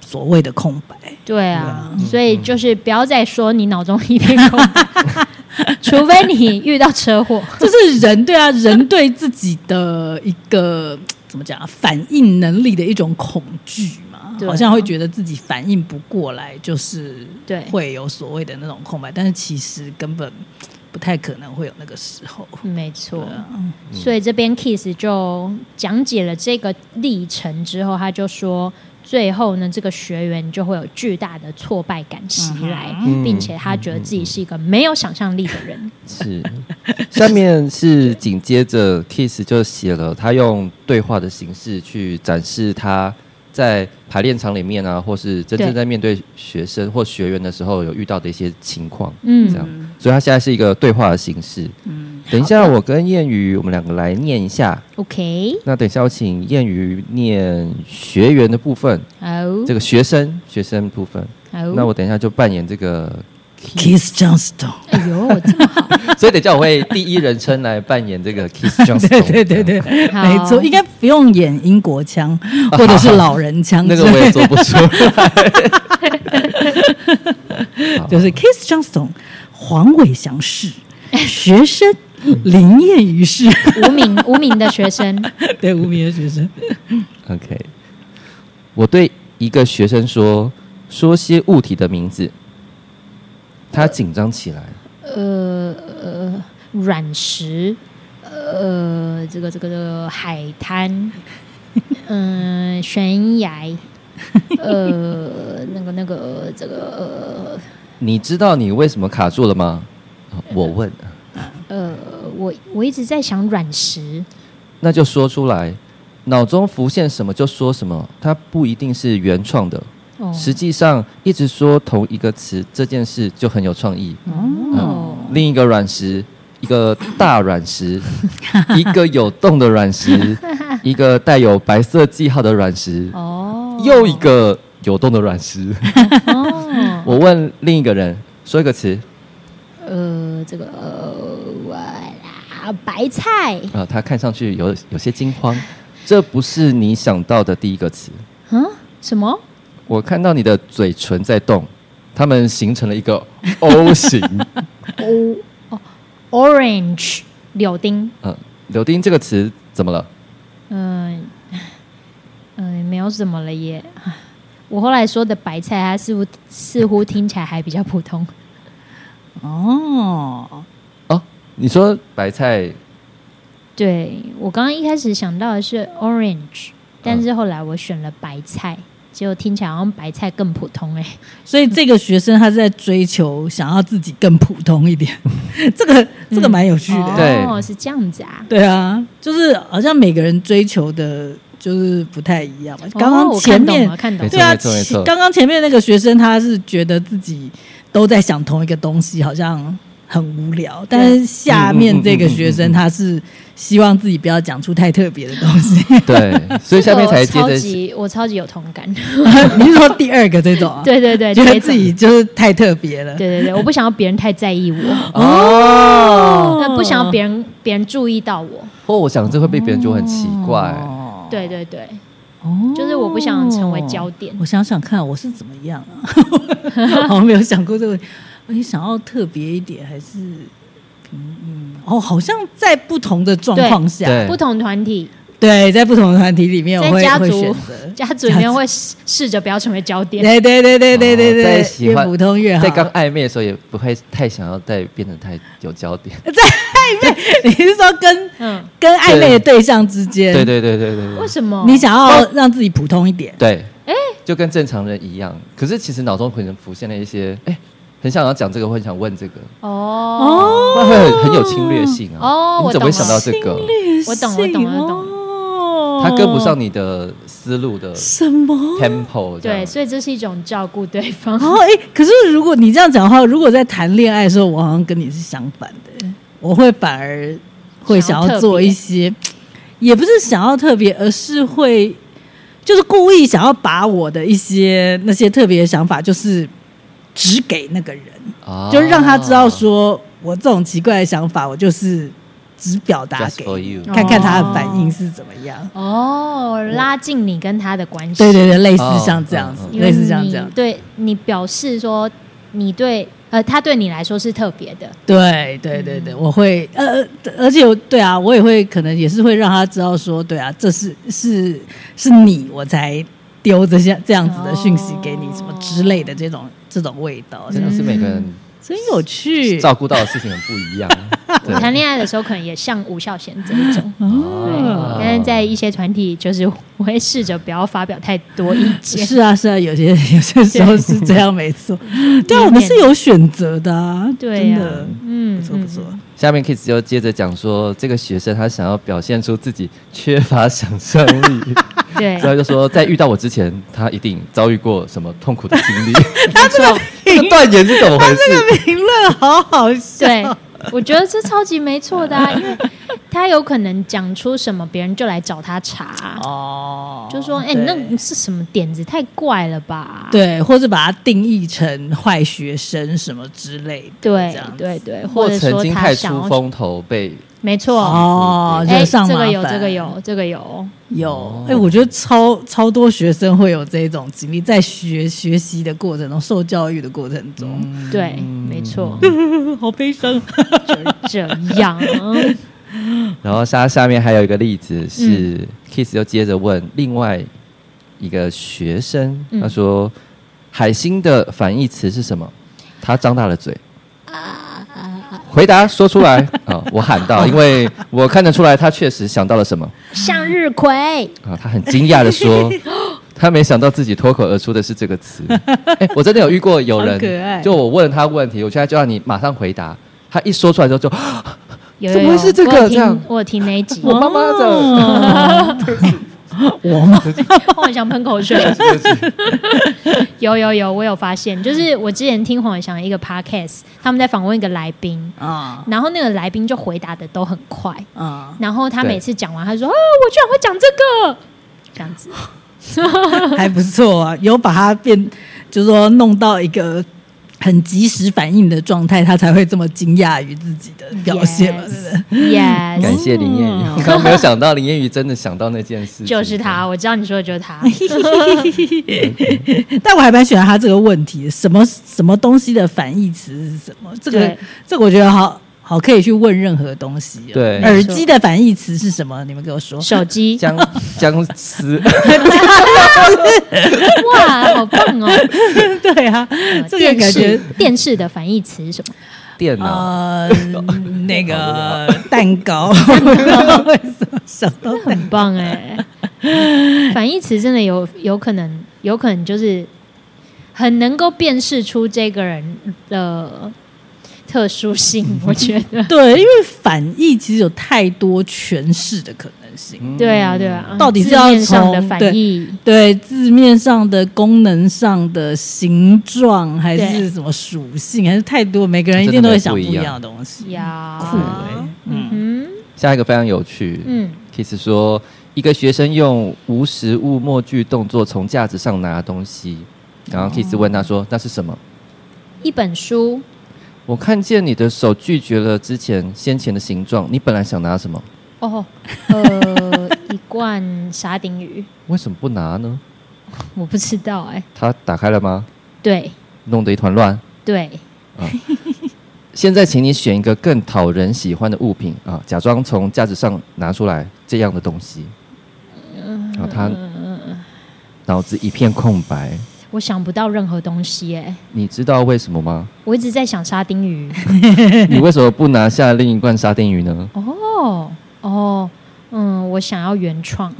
所谓的空白。对啊，所以就是不要再说你脑中一片空白，除非你遇到车祸。这是人对啊，人对自己的一个。怎么讲啊？反应能力的一种恐惧嘛，好像会觉得自己反应不过来，就是对会有所谓的那种空白。但是其实根本不太可能会有那个时候。没错，所以这边 Keith 就讲解了这个历程之后，他就说。最后呢，这个学员就会有巨大的挫败感袭来，嗯、并且他觉得自己是一个没有想象力的人。是，下面是紧接着 Keith 就写了他用对话的形式去展示他在排练场里面啊，或是真正在面对学生或学员的时候有遇到的一些情况。嗯，这样，所以他现在是一个对话的形式。嗯。等一下，我跟谚语，我们两个来念一下。OK。那等一下，我请谚语念学员的部分。好。这个学生学生部分。好。那我等一下就扮演这个 Keith Johnstone。哎呦，这么好。所以等一下我会第一人称来扮演这个 Keith Johnstone。对对对对，没错，应该不用演英国腔或者是老人腔。那个我也做不出来。就是 Keith Johnstone，黄伟翔是学生。林燕于是无名无名的学生，对无名的学生。OK，我对一个学生说说些物体的名字，他紧张起来。呃呃，软石，呃，这个这个这个海滩，嗯，悬崖，呃，那个那个这个。呃，你知道你为什么卡住了吗？我问。呃，我我一直在想软石，那就说出来，脑中浮现什么就说什么，它不一定是原创的。哦，实际上一直说同一个词，这件事就很有创意。哦，嗯，另一个软石，一个大软石，一个有洞的软石，一个带有白色记号的软石。哦，又一个有洞的软石。哦，我问另一个人，说一个词。呃，这个呃。白菜啊，他看上去有有些惊慌，这不是你想到的第一个词。嗯，什么？我看到你的嘴唇在动，它们形成了一个 O 型。O 哦，Orange 柳丁。嗯，柳丁这个词怎么了？嗯嗯，没有什么了耶。我后来说的白菜，它似乎似乎听起来还比较普通。哦哦。你说白菜，对，我刚刚一开始想到的是 orange，但是后来我选了白菜，结果听起来好像白菜更普通哎、欸。所以这个学生他是在追求想要自己更普通一点，这个这个蛮有趣的。哦，是这样子啊。对啊，就是好像每个人追求的，就是不太一样嘛。刚刚前面、哦、看懂，对啊，刚刚前面那个学生他是觉得自己都在想同一个东西，好像。很无聊，但是下面这个学生他是希望自己不要讲出太特别的东西。对，所以下面才接着超级我超级有同感。你是说第二个这种？对对对，觉得自己就是太特别了。对对对，我不想要别人太在意我。哦，那不想要别人别人注意到我。或我想这会被别人觉得很奇怪。对对对，哦，就是我不想成为焦点。我想想看，我是怎么样啊？我没有想过这个。你想要特别一点，还是嗯嗯哦？好像在不同的状况下，不同团体对，在不同的团体里面，我会在家族会选择 家族里面会试着不要成为焦点。对对对对对对对，在喜欢越普通越好。在刚暧昧的时候，也不会太想要再变得太有焦点。在暧昧，你是说跟嗯跟暧昧的对象之间？对对对对对。为什么？你想要让自己普通一点？对，哎，就跟正常人一样。可是其实脑中可能浮现了一些，哎。很想要讲这个，或很想问这个哦，那会很很有侵略性啊！哦，你怎么会想到这个？我懂，我懂，我懂。他跟不上你的思路的什么 tempo？对，所以这是一种照顾对方。哦，哎，可是如果你这样讲的话，如果在谈恋爱的时候，我好像跟你是相反的，我会反而会想要做一些，也不是想要特别，而是会就是故意想要把我的一些那些特别的想法，就是。只给那个人，哦、就让他知道说，我这种奇怪的想法，我就是只表达给你，看看他的反应是怎么样。哦，拉近你跟他的关系。对对对，类似像这样子，哦、类似像这样子。对你表示说，你对呃，他对你来说是特别的。对对对对，我会呃，而且对啊，我也会可能也是会让他知道说，对啊，这是是是你，我才丢这些这样子的讯息给你，什么之类的这种。这种味道真的是每个人真有趣，照顾到的事情很不一样。我谈恋爱的时候可能也像吴孝贤这一种，对。但是在一些团体，就是我会试着不要发表太多意见。是啊，是啊，有些有些时候是这样，没错。对啊，我们是有选择的，对呀，嗯，不错不错。下面 Kiss 就接着讲说，这个学生他想要表现出自己缺乏想象力。对，所以就说，在遇到我之前，他一定遭遇过什么痛苦的经历。他这个这个断言是怎么回事？他这个评论好好笑。对，我觉得这超级没错的啊，因为他有可能讲出什么，别人就来找他查。哦，就说，哎，你那是什么点子？太怪了吧？对，或者把它定义成坏学生什么之类的。对，对，对，或者曾经太出风头被。没错。哦，哎，这个有，这个有，这个有，有。哎，我觉得超超多学生会有这种经历，在学学习的过程中，受教育的过程中，对，没错，好悲伤，就这样。然后下下面还有一个例子是，Kiss 又接着问另外一个学生，他说：“海星的反义词是什么？”他张大了嘴。回答说出来啊！我喊到，因为我看得出来，他确实想到了什么。向日葵啊！他很惊讶的说，他没想到自己脱口而出的是这个词。哎，我真的有遇过有人，就我问他问题，我现在就让你马上回答。他一说出来之后就，怎么会是这个？这样我听哪集？我妈妈的。我吗？黄伟翔喷口水。有有有，我有发现，就是我之前听黄伟翔一个 podcast，他们在访问一个来宾啊，然后那个来宾就回答的都很快啊，然后他每次讲完，他说啊，我居然会讲这个，这样子，还不错啊，有把它变，就是说弄到一个。很及时反应的状态，他才会这么惊讶于自己的表现嘛？是不是？Yes，感谢林艳瑜。我刚刚没有想到林彦宇真的想到那件事，就是他。我知道你说的就是他，但我还蛮喜欢他这个问题：什么什么东西的反义词是什么？这个这个我觉得好。好，可以去问任何东西。对，耳机的反义词是什么？你们给我说。手机。僵僵尸。哇，好棒哦！对啊，这个感觉。电视的反义词是什么？电脑。呃，那个蛋糕。为什么？很棒哎！反义词真的有有可能，有可能就是很能够辨识出这个人的。特殊性，我觉得对，因为反义其实有太多诠释的可能性。对啊，对啊，到底是要从的反义，对字面上的、功能上的、形状，还是什么属性，还是太多，每个人一定都会想不一样的东西。呀，酷哎，嗯，下一个非常有趣，嗯，Kiss 说一个学生用无实物默剧动作从架子上拿东西，然后 Kiss 问他说：“那是什么？”一本书。我看见你的手拒绝了之前先前的形状，你本来想拿什么？哦，呃，一罐沙丁鱼。为什么不拿呢？我不知道哎、欸。它打开了吗？对。弄得一团乱。对。啊。现在，请你选一个更讨人喜欢的物品啊，假装从架子上拿出来这样的东西。然后他脑子一片空白，我想不到任何东西哎。你知道为什么吗？我一直在想沙丁鱼。你为什么不拿下另一罐沙丁鱼呢？哦哦，嗯，我想要原创。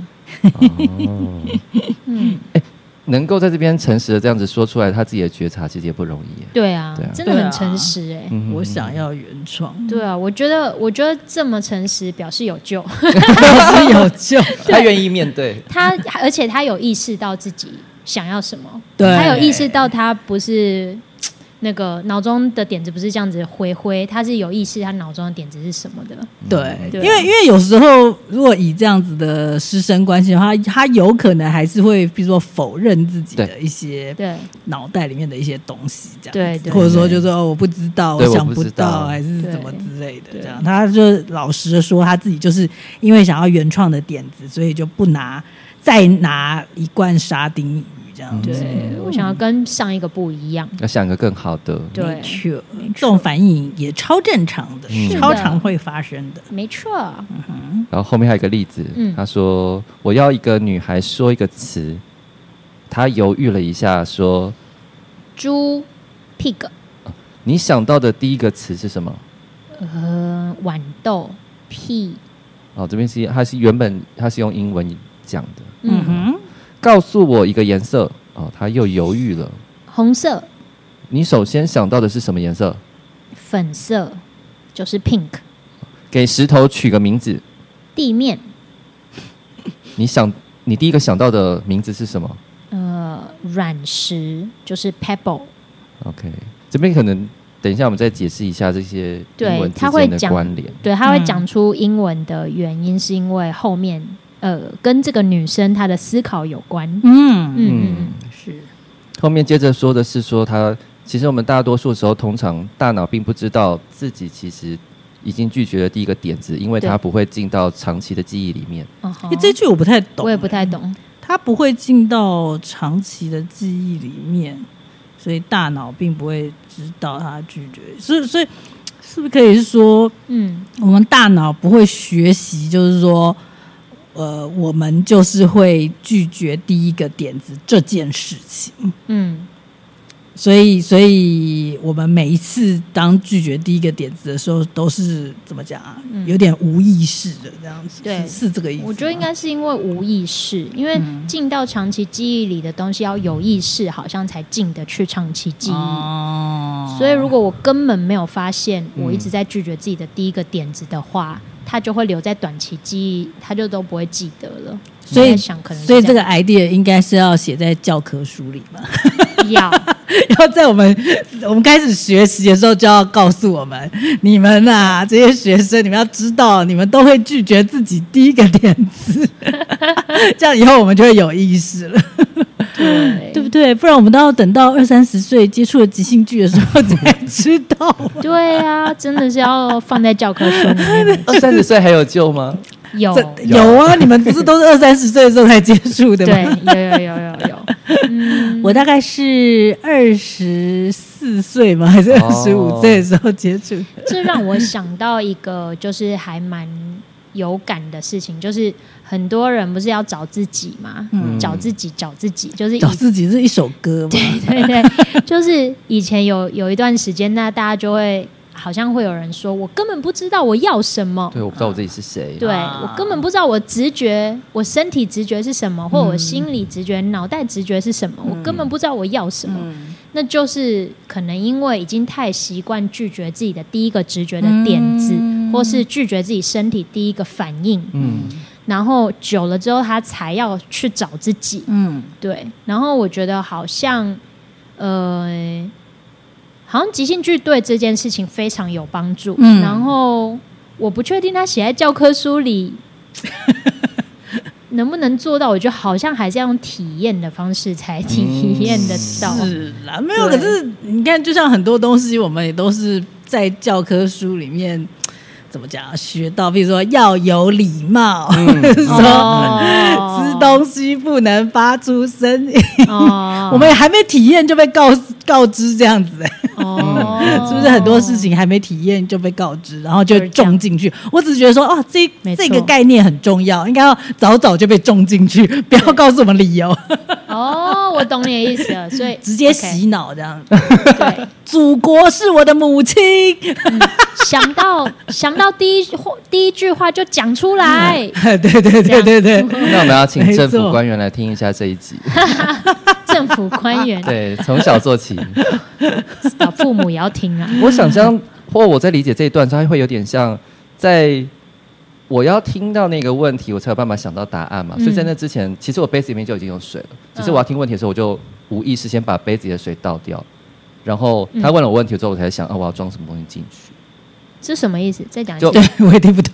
哦，嗯，哎。能够在这边诚实的这样子说出来，他自己的觉察其实也不容易。对啊，对啊，真的很诚实哎。我想要原创。对啊，我觉得，我觉得这么诚实表示有救，表示有救。他愿意面对他，而且他有意识到自己想要什么，对，他有意识到他不是。那个脑中的点子不是这样子回挥，他是有意识，他脑中的点子是什么的？对，对，因为因为有时候如果以这样子的师生关系的话，他有可能还是会，比如说否认自己的一些对。脑袋里面的一些东西，这样对，对，或者说就是说哦，我不知道，我想不到，还是什么之类的，这样，他就老实的说，他自己就是因为想要原创的点子，所以就不拿再拿一罐沙丁鱼。对，我想要跟上一个不一样，要想一个更好的。对，没错，这种反应也超正常的，超常会发生的。没错。嗯哼。然后后面还有一个例子，他说：“我要一个女孩说一个词。”他犹豫了一下，说：“猪，pig。”你想到的第一个词是什么？呃，豌豆，pea。哦，这边是，它是原本它是用英文讲的。嗯哼。告诉我一个颜色哦，他又犹豫了。红色。你首先想到的是什么颜色？粉色，就是 pink。给石头取个名字。地面。你想，你第一个想到的名字是什么？呃，软石，就是 pebble。OK，这边可能等一下我们再解释一下这些英文之间的关联。对，他会讲出英文的原因，是因为后面。呃，跟这个女生她的思考有关。嗯嗯，是。后面接着说的是说，她其实我们大多数时候，通常大脑并不知道自己其实已经拒绝了第一个点子，因为它不会进到长期的记忆里面。哦，这句我不太懂，我也不太懂。它不会进到长期的记忆里面，所以大脑并不会知道他拒绝。所以，所以是不是可以说，嗯，我们大脑不会学习，就是说。呃，我们就是会拒绝第一个点子这件事情。嗯，所以，所以我们每一次当拒绝第一个点子的时候，都是怎么讲啊？有点无意识的这样子。对，是这个意思。我觉得应该是因为无意识，因为进到长期记忆里的东西要有意识，好像才进得去长期记忆。哦。所以，如果我根本没有发现我一直在拒绝自己的第一个点子的话。他就会留在短期记忆，他就都不会记得了。所以想，可能所以这个 idea 应该是要写在教科书里嘛？要 要在我们我们开始学习的时候就要告诉我们，你们啊这些学生，你们要知道，你们都会拒绝自己第一个点子，这样以后我们就会有意识了。对，对不对？不然我们都要等到二三十岁接触了即兴剧的时候才知道。对啊，真的是要放在教科书里面。二三十岁还有救吗？有有啊！你们不是都是二三十岁的时候才接触的吗？对，有有有有有。嗯，我大概是二十四岁嘛，还是二十五岁的时候接触。这让我想到一个，就是还蛮有感的事情，就是。很多人不是要找自己嘛？嗯、找自己，找自己，就是找自己是一首歌嘛？对 对对，就是以前有有一段时间，那大家就会好像会有人说，我根本不知道我要什么。对，我不知道我自己是谁。对，我根本不知道我直觉，我身体直觉是什么，或我心理直觉、脑袋直觉是什么，我根本不知道我要什么。嗯、那就是可能因为已经太习惯拒绝自己的第一个直觉的点子，嗯、或是拒绝自己身体第一个反应。嗯。然后久了之后，他才要去找自己。嗯，对。然后我觉得好像，呃，好像即兴剧对这件事情非常有帮助。嗯。然后我不确定他写在教科书里 能不能做到。我觉得好像还是要用体验的方式才体验得到。嗯、是啦，没有。可是你看，就像很多东西，我们也都是在教科书里面。怎么讲？学到，比如说要有礼貌，嗯、说、哦、吃东西不能发出声音。哦、我们还没体验就被告告知这样子。是不是很多事情还没体验就被告知，然后就种进去？我只是觉得说，哦，这这个概念很重要，应该要早早就被种进去，不要告诉我们理由。哦，我懂你的意思了，所以直接洗脑这样。Okay 对，祖国是我的母亲。嗯、想到 想到第一第一句话就讲出来。对对对对对对。那我们要请政府官员来听一下这一集。政府官员对，从小做起，父母也要听啊。我想象或我在理解这一段，它会有点像在。我要听到那个问题，我才有办法想到答案嘛。嗯、所以在那之前，其实我杯子里面就已经有水了。只是我要听问题的时候，我就无意识先把杯子里的水倒掉。然后他问了我问题之后，我才想，啊，我要装什么东西进去？这什么意思？再讲一次。对，我也听不懂。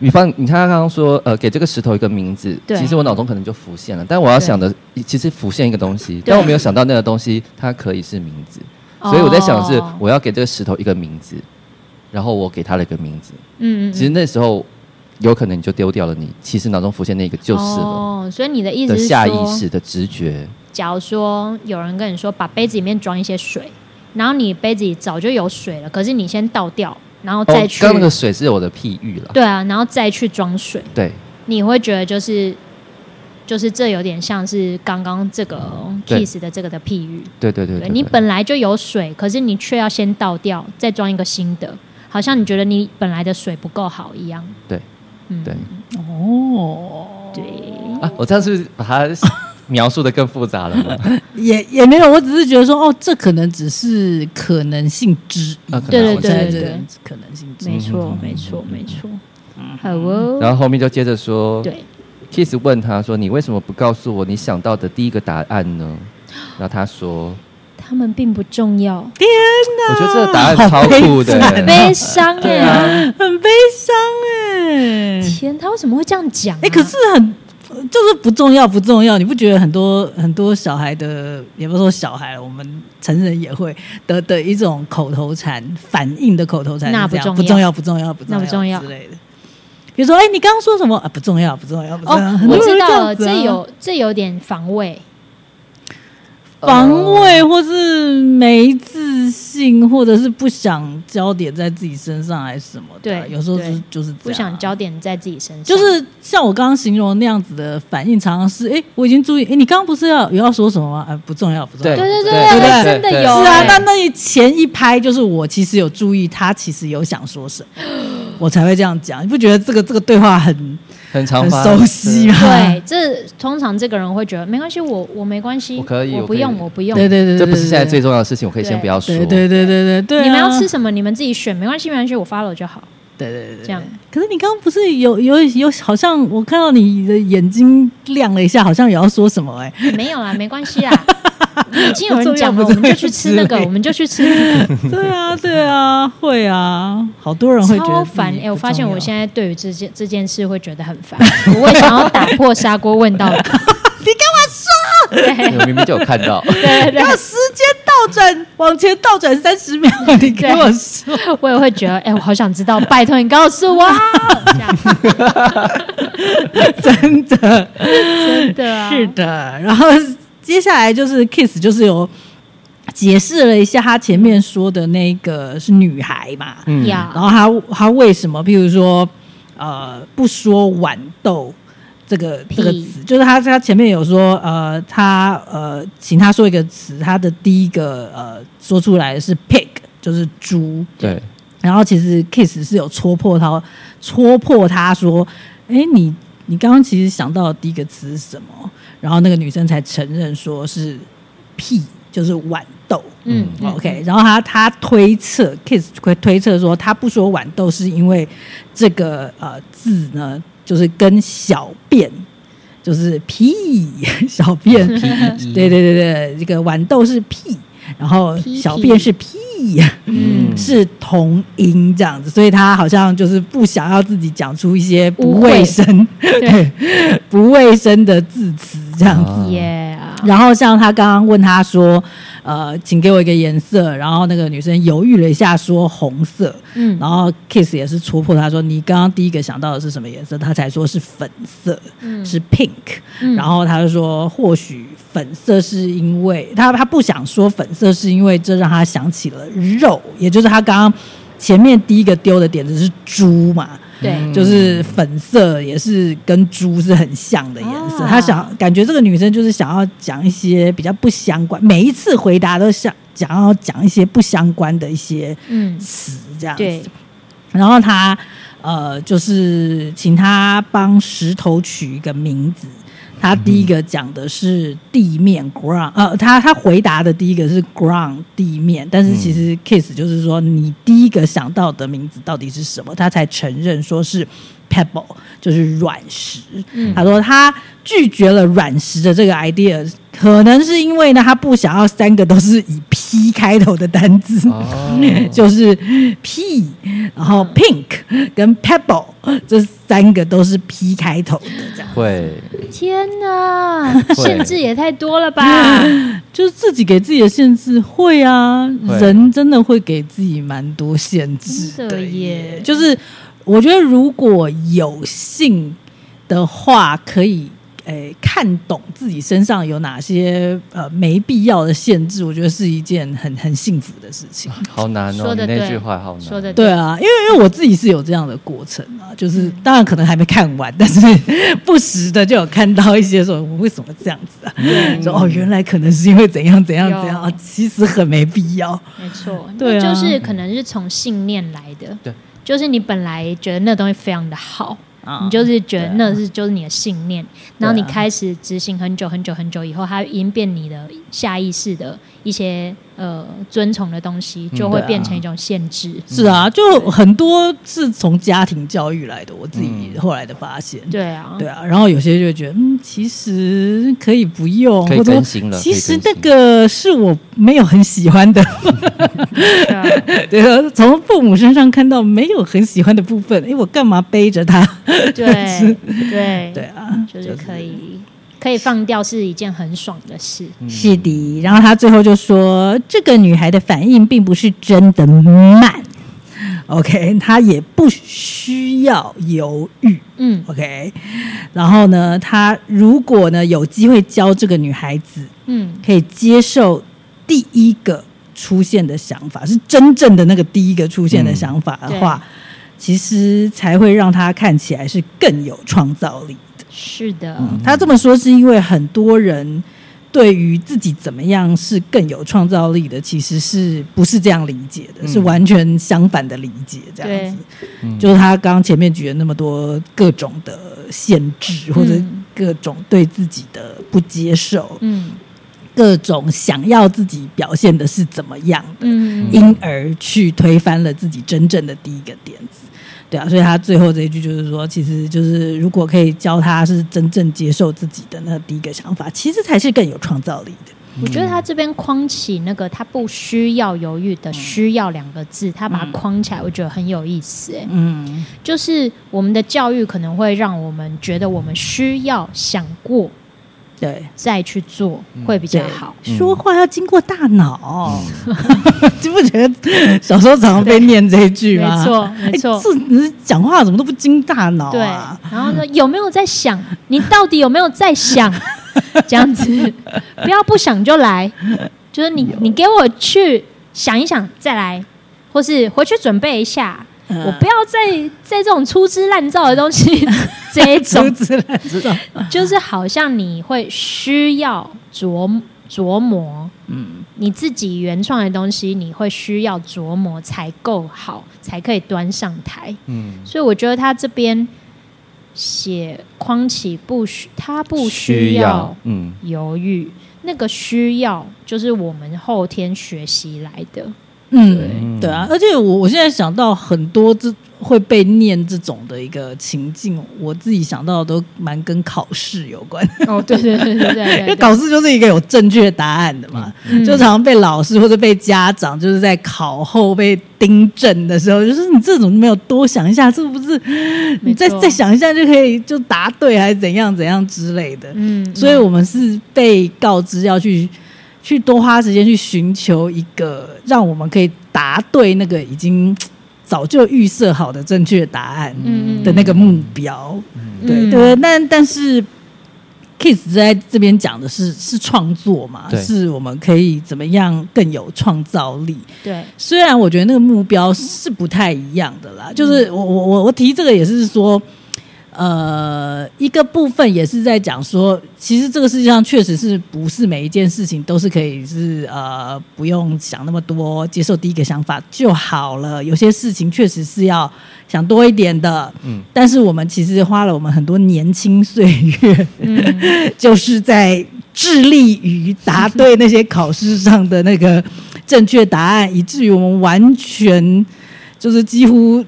比方，你看他刚刚说，呃，给这个石头一个名字。对。其实我脑中可能就浮现了，但我要想的其实浮现一个东西，但我没有想到那个东西它可以是名字。所以我在想的是，我要给这个石头一个名字。然后我给他了一个名字，嗯，其实那时候有可能你就丢掉了你，你其实脑中浮现那个就是了。哦，所以你的意思是下意识的直觉。假如说有人跟你说把杯子里面装一些水，然后你杯子里早就有水了，可是你先倒掉，然后再去。刚、哦、那个水是我的譬喻了。对啊，然后再去装水。对。你会觉得就是就是这有点像是刚刚这个 kiss 的这个的譬喻。对对对，对，对，对。你本来就有水，可是你却要先倒掉，再装一个新的。好像你觉得你本来的水不够好一样。对，嗯，对，哦，对啊，我这样是不是把它描述的更复杂了吗？也也没有，我只是觉得说，哦，这可能只是可能性之一。对对对对对，可能性之一。没错，没错，没错。嗯，好哦。然后后面就接着说，对，Kiss 问他说：“你为什么不告诉我你想到的第一个答案呢？”然后他说。他们并不重要。天哪！我觉得这个答案超酷的，很悲伤哎、啊，很悲伤哎。天，他为什么会这样讲、啊？哎、欸，可是很就是不重要，不重要。你不觉得很多很多小孩的，也不是说小孩，我们成人也会的的一种口头禅，反应的口头禅，那不重要，不重要，不重要，不重要，那不重要之类的。比如说，哎、欸，你刚刚说什么啊？不重要，不重要，不重要。哦，我知道了，这有这有点防卫。防卫，或是没自信，或者是不想焦点在自己身上，还是什么的？对，有时候就是就是不想焦点在自己身上。就是像我刚刚形容那样子的反应，常常是：哎，我已经注意。哎，你刚刚不是要有要说什么吗？哎，不重要，不重要。对对对对，真的有。是啊，那那前一拍就是我其实有注意，他其实有想说什么，我才会这样讲。你不觉得这个这个对话很？很常很熟悉嘛？对，这通常这个人会觉得没关系，我我没关系，我可以，我不用，我不用。对对对，这不是现在最重要的事情，我可以先不要说。对对对对对对，你们要吃什么，你们自己选，没关系没关系，我 follow 就好。对对对，这样。可是你刚刚不是有有有，好像我看到你的眼睛亮了一下，好像也要说什么哎？没有啦，没关系啦。已经有人讲了，我们就去吃那个，我们就去吃那个。对啊，对啊，会啊，好多人会觉得烦。哎，我发现我现在对于这件这件事会觉得很烦，我会想要打破砂锅问到底。明明就有看到。对对对，要时间倒转，往前倒转三十秒。你跟我说，我也会觉得，哎，我好想知道，拜托你告诉我。真的，真的，是的，然后。接下来就是 Kiss，就是有解释了一下他前面说的那个是女孩嘛，嗯，然后他他为什么，譬如说呃不说豌豆这个这个词，就是他他前面有说呃他呃请他说一个词，他的第一个呃说出来是 pig，就是猪，对，然后其实 Kiss 是有戳破他戳破他说，哎你。你刚刚其实想到的第一个词是什么？然后那个女生才承认说是屁，就是豌豆。嗯，OK。然后他他推测，Kiss 会推测说，他不说豌豆是因为这个呃字呢，就是跟小便，就是屁，小便。对对对对，这个豌豆是屁。然后小便是屁，嗯，是同音这样子，所以他好像就是不想要自己讲出一些不卫生，对，不卫生的字词这样子。耶。然后像他刚刚问他说，呃，请给我一个颜色。然后那个女生犹豫了一下，说红色。嗯，然后 Kiss 也是戳破他说，你刚刚第一个想到的是什么颜色？他才说是粉色，嗯、是 pink。嗯、然后他就说，或许粉色是因为他他不想说粉色，是因为这让他想起了肉，也就是他刚刚前面第一个丢的点子是猪嘛。对，就是粉色也是跟猪是很像的颜色。他想感觉这个女生就是想要讲一些比较不相关，每一次回答都想讲要讲一些不相关的一些词这样子。对，然后他呃，就是请他帮石头取一个名字。他第一个讲的是地面 ground，呃，他他回答的第一个是 ground 地面，但是其实 kiss 就是说你第一个想到的名字到底是什么？他才承认说是 pebble，就是软石。嗯、他说他拒绝了软石的这个 idea，可能是因为呢，他不想要三个都是以 P 开头的单字，哦、就是 P，然后 pink 跟 pebble 这三个都是 P 开头的这样。会，天哪，限制也太多了吧？就是自己给自己的限制，会啊，会人真的会给自己蛮多限制的耶。就是我觉得如果有幸的话，可以。诶，看懂自己身上有哪些呃没必要的限制，我觉得是一件很很幸福的事情。好难哦，说的那句话好难。说的对啊，因为因为我自己是有这样的过程啊，就是当然可能还没看完，但是不时的就有看到一些说我为什么这样子啊？嗯、说哦，原来可能是因为怎样怎样怎样啊，其实很没必要。没错，对、啊，就是可能是从信念来的。对，就是你本来觉得那东西非常的好。你就是觉得那是就是你的信念，然后你开始执行很久很久很久以后，它演变你的下意识的一些。呃，遵从的东西就会变成一种限制。嗯啊嗯、是啊，就很多是从家庭教育来的。我自己后来的发现。嗯、对啊，对啊。然后有些就觉得，嗯，其实可以不用，可以更新了。其实那个是我没有很喜欢的。对啊，从父母身上看到没有很喜欢的部分，哎，我干嘛背着他？对 对对啊，就是可以。可以放掉是一件很爽的事，是的。然后他最后就说，这个女孩的反应并不是真的慢，OK，她也不需要犹豫，嗯，OK。然后呢，他如果呢有机会教这个女孩子，嗯，可以接受第一个出现的想法，是真正的那个第一个出现的想法的话，嗯、其实才会让她看起来是更有创造力。是的，嗯，他这么说是因为很多人对于自己怎么样是更有创造力的，其实是不是这样理解的？嗯，是完全相反的理解，这样子。就是他刚刚前面举了那么多各种的限制，或者各种对自己的不接受，嗯，各种想要自己表现的是怎么样的，嗯，因而去推翻了自己真正的第一个点子。对啊，所以他最后这一句就是说，其实就是如果可以教他是真正接受自己的那第一个想法，其实才是更有创造力的。我觉得他这边框起那个他不需要犹豫的“需要”两个字，他把它框起来，我觉得很有意思。哎，嗯，就是我们的教育可能会让我们觉得我们需要想过。对，再去做会比较好。说话要经过大脑，记不觉得小时候常常被念这一句吗？没错，没错。是你讲话怎么都不经大脑啊？对。然后呢，有没有在想？你到底有没有在想？这样子，不要不想就来，就是你，你给我去想一想再来，或是回去准备一下。我不要再在这种粗制滥造的东西，这一种。粗制滥造，就是好像你会需要琢琢磨，嗯，你自己原创的东西，你会需要琢磨才够好，才可以端上台，嗯，所以我觉得他这边写框起不需，他不需要，嗯，犹豫，那个需要就是我们后天学习来的。嗯，对啊，而且我我现在想到很多这会被念这种的一个情境，我自己想到的都蛮跟考试有关。哦，对对对对对，因为考试就是一个有正确答案的嘛，嗯、就常常被老师或者被家长就是在考后被订正的时候，就是你这种没有多想一下，是不是？你再再想一下就可以就答对，还是怎样怎样之类的？嗯，所以我们是被告知要去。去多花时间去寻求一个让我们可以答对那个已经早就预设好的正确答案的那个目标。嗯、对对，但但是。Keith 在这边讲的是是创作嘛，是我们可以怎么样更有创造力。对，虽然我觉得那个目标是不太一样的啦，就是我我我我提这个也是说。呃，一个部分也是在讲说，其实这个世界上确实是不是每一件事情都是可以是呃不用想那么多，接受第一个想法就好了。有些事情确实是要想多一点的。嗯，但是我们其实花了我们很多年轻岁月，嗯，就是在致力于答对那些考试上的那个正确答案，以至于我们完全就是几乎。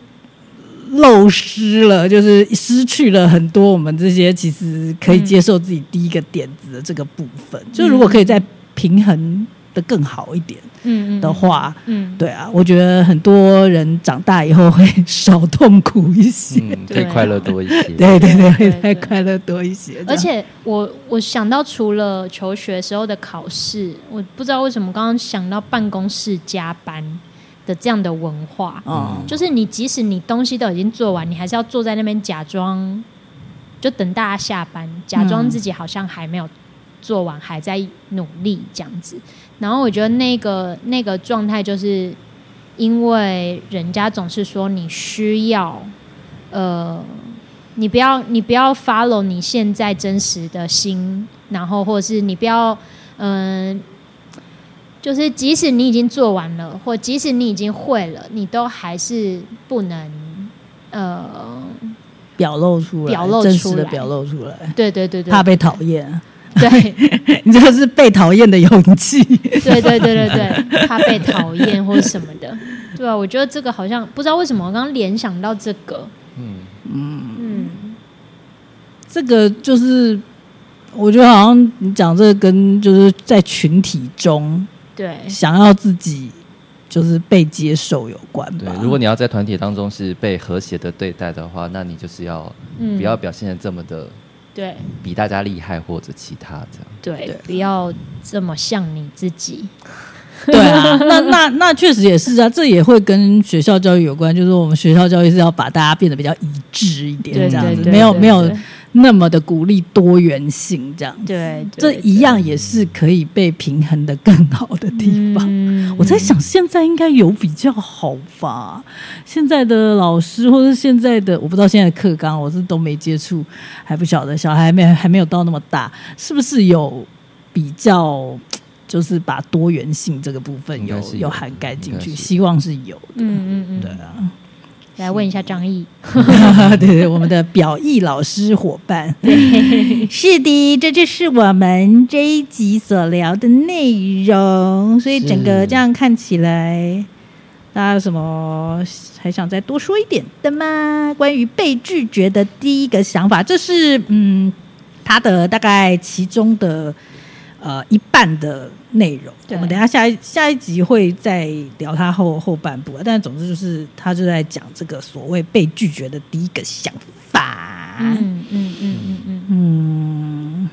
漏失了，就是失去了很多我们这些其实可以接受自己第一个点子的这个部分。嗯、就如果可以再平衡的更好一点，嗯的话，嗯，嗯对啊，我觉得很多人长大以后会少痛苦一些，会、嗯、快乐多一些。对 对对，会再快乐多一些。而且我我想到除了求学时候的考试，我不知道为什么刚刚想到办公室加班。的这样的文化，嗯，就是你即使你东西都已经做完，你还是要坐在那边假装，就等大家下班，假装自己好像还没有做完，还在努力这样子。然后我觉得那个那个状态，就是因为人家总是说你需要，呃，你不要你不要 follow 你现在真实的心，然后或者是你不要，嗯、呃。就是即使你已经做完了，或即使你已经会了，你都还是不能呃表露出来，表露出来，真实的表露出来。对对对对，怕被讨厌。对，你这是被讨厌的勇气。对对对对对，怕被讨厌或者什么的。对啊，我觉得这个好像不知道为什么我刚刚联想到这个。嗯嗯嗯，这个就是我觉得好像你讲这个跟就是在群体中。对，想要自己就是被接受有关吧。对，如果你要在团体当中是被和谐的对待的话，那你就是要不要表现的这么的对，比大家厉害或者其他这样。对，对不要这么像你自己。对啊，那那那确实也是啊，这也会跟学校教育有关，就是我们学校教育是要把大家变得比较一致一点，这样子，没有没有。那么的鼓励多元性，这样对，这一样也是可以被平衡的更好的地方。嗯、我在想，现在应该有比较好吧？现在的老师或者现在的，我不知道现在的课纲，我是都没接触，还不晓得。小孩还没还没有到那么大，是不是有比较，就是把多元性这个部分有有，有涵盖进去？希望是有的。嗯嗯嗯，对啊。来问一下张毅，对对，我们的表意老师伙伴，是的，这就是我们这一集所聊的内容。所以整个这样看起来，大家有什么还想再多说一点的吗？关于被拒绝的第一个想法，这是嗯，他的大概其中的。呃，一半的内容，我们等一下下一下一集会再聊他后后半部。但总之就是，他就在讲这个所谓被拒绝的第一个想法。嗯嗯嗯嗯嗯嗯，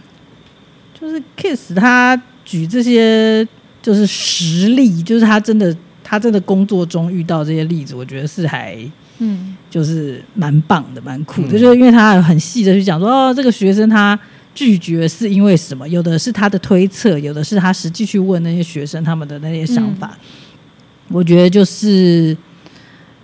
就是 Keith 他举这些就是实例，就是他真的他真的工作中遇到这些例子，我觉得是还嗯，就是蛮棒的，蛮酷的。嗯、就是因为他很细的去讲说，哦，这个学生他。拒绝是因为什么？有的是他的推测，有的是他实际去问那些学生他们的那些想法。嗯、我觉得就是，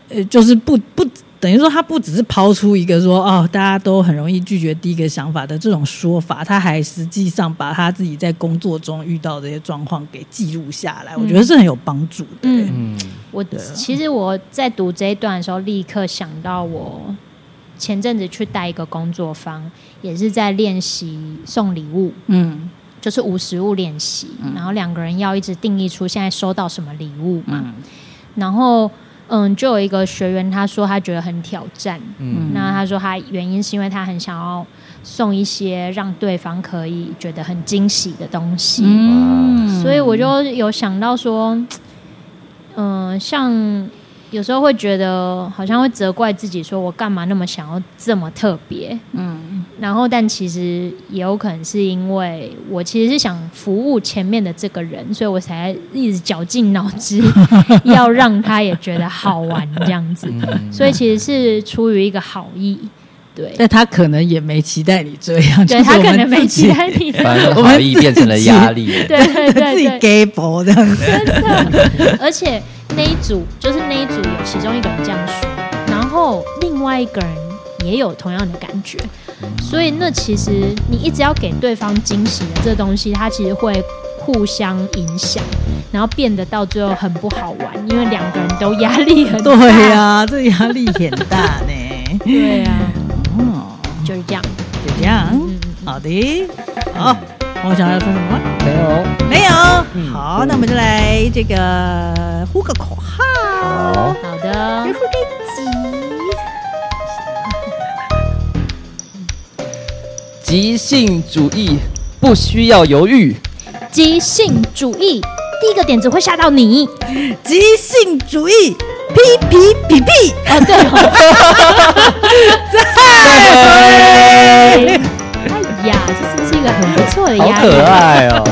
呃，就是不不等于说他不只是抛出一个说哦，大家都很容易拒绝第一个想法的这种说法，他还实际上把他自己在工作中遇到的这些状况给记录下来，嗯、我觉得是很有帮助的。嗯，我其实我在读这一段的时候，立刻想到我。前阵子去带一个工作坊，也是在练习送礼物，嗯，就是无实物练习。嗯、然后两个人要一直定义出现在收到什么礼物嘛。嗯、然后，嗯，就有一个学员他说他觉得很挑战，嗯，那他说他原因是因为他很想要送一些让对方可以觉得很惊喜的东西，嗯，所以我就有想到说，嗯，像。有时候会觉得好像会责怪自己，说我干嘛那么想要这么特别？嗯，然后，但其实也有可能是因为我其实是想服务前面的这个人，所以我才一直绞尽脑汁 要让他也觉得好玩这样子。所以其实是出于一个好意，对。但他可能也没期待你这样，对他可能没期待你，反正 好意变成了压力。对对对，自己给薄这样子。真的，而且那一组就是那一组有其中一个人这样说，然后另外一个人也有同样的感觉。所以，那其实你一直要给对方惊喜的这东西，它其实会互相影响，然后变得到最后很不好玩，因为两个人都压力很大。对呀、啊，这压力很大呢。对呀、啊，哦，就是这样，就这样。嗯、好的，好，我想要说什么？没有，没有。嗯、好，那我们就来这个呼个口号。好，好的。即兴主义不需要犹豫，即兴主义第一个点子会吓到你。即兴主义，屁屁屁屁，哦对哦，在。哎呀，个很不错的压力？好可爱哦。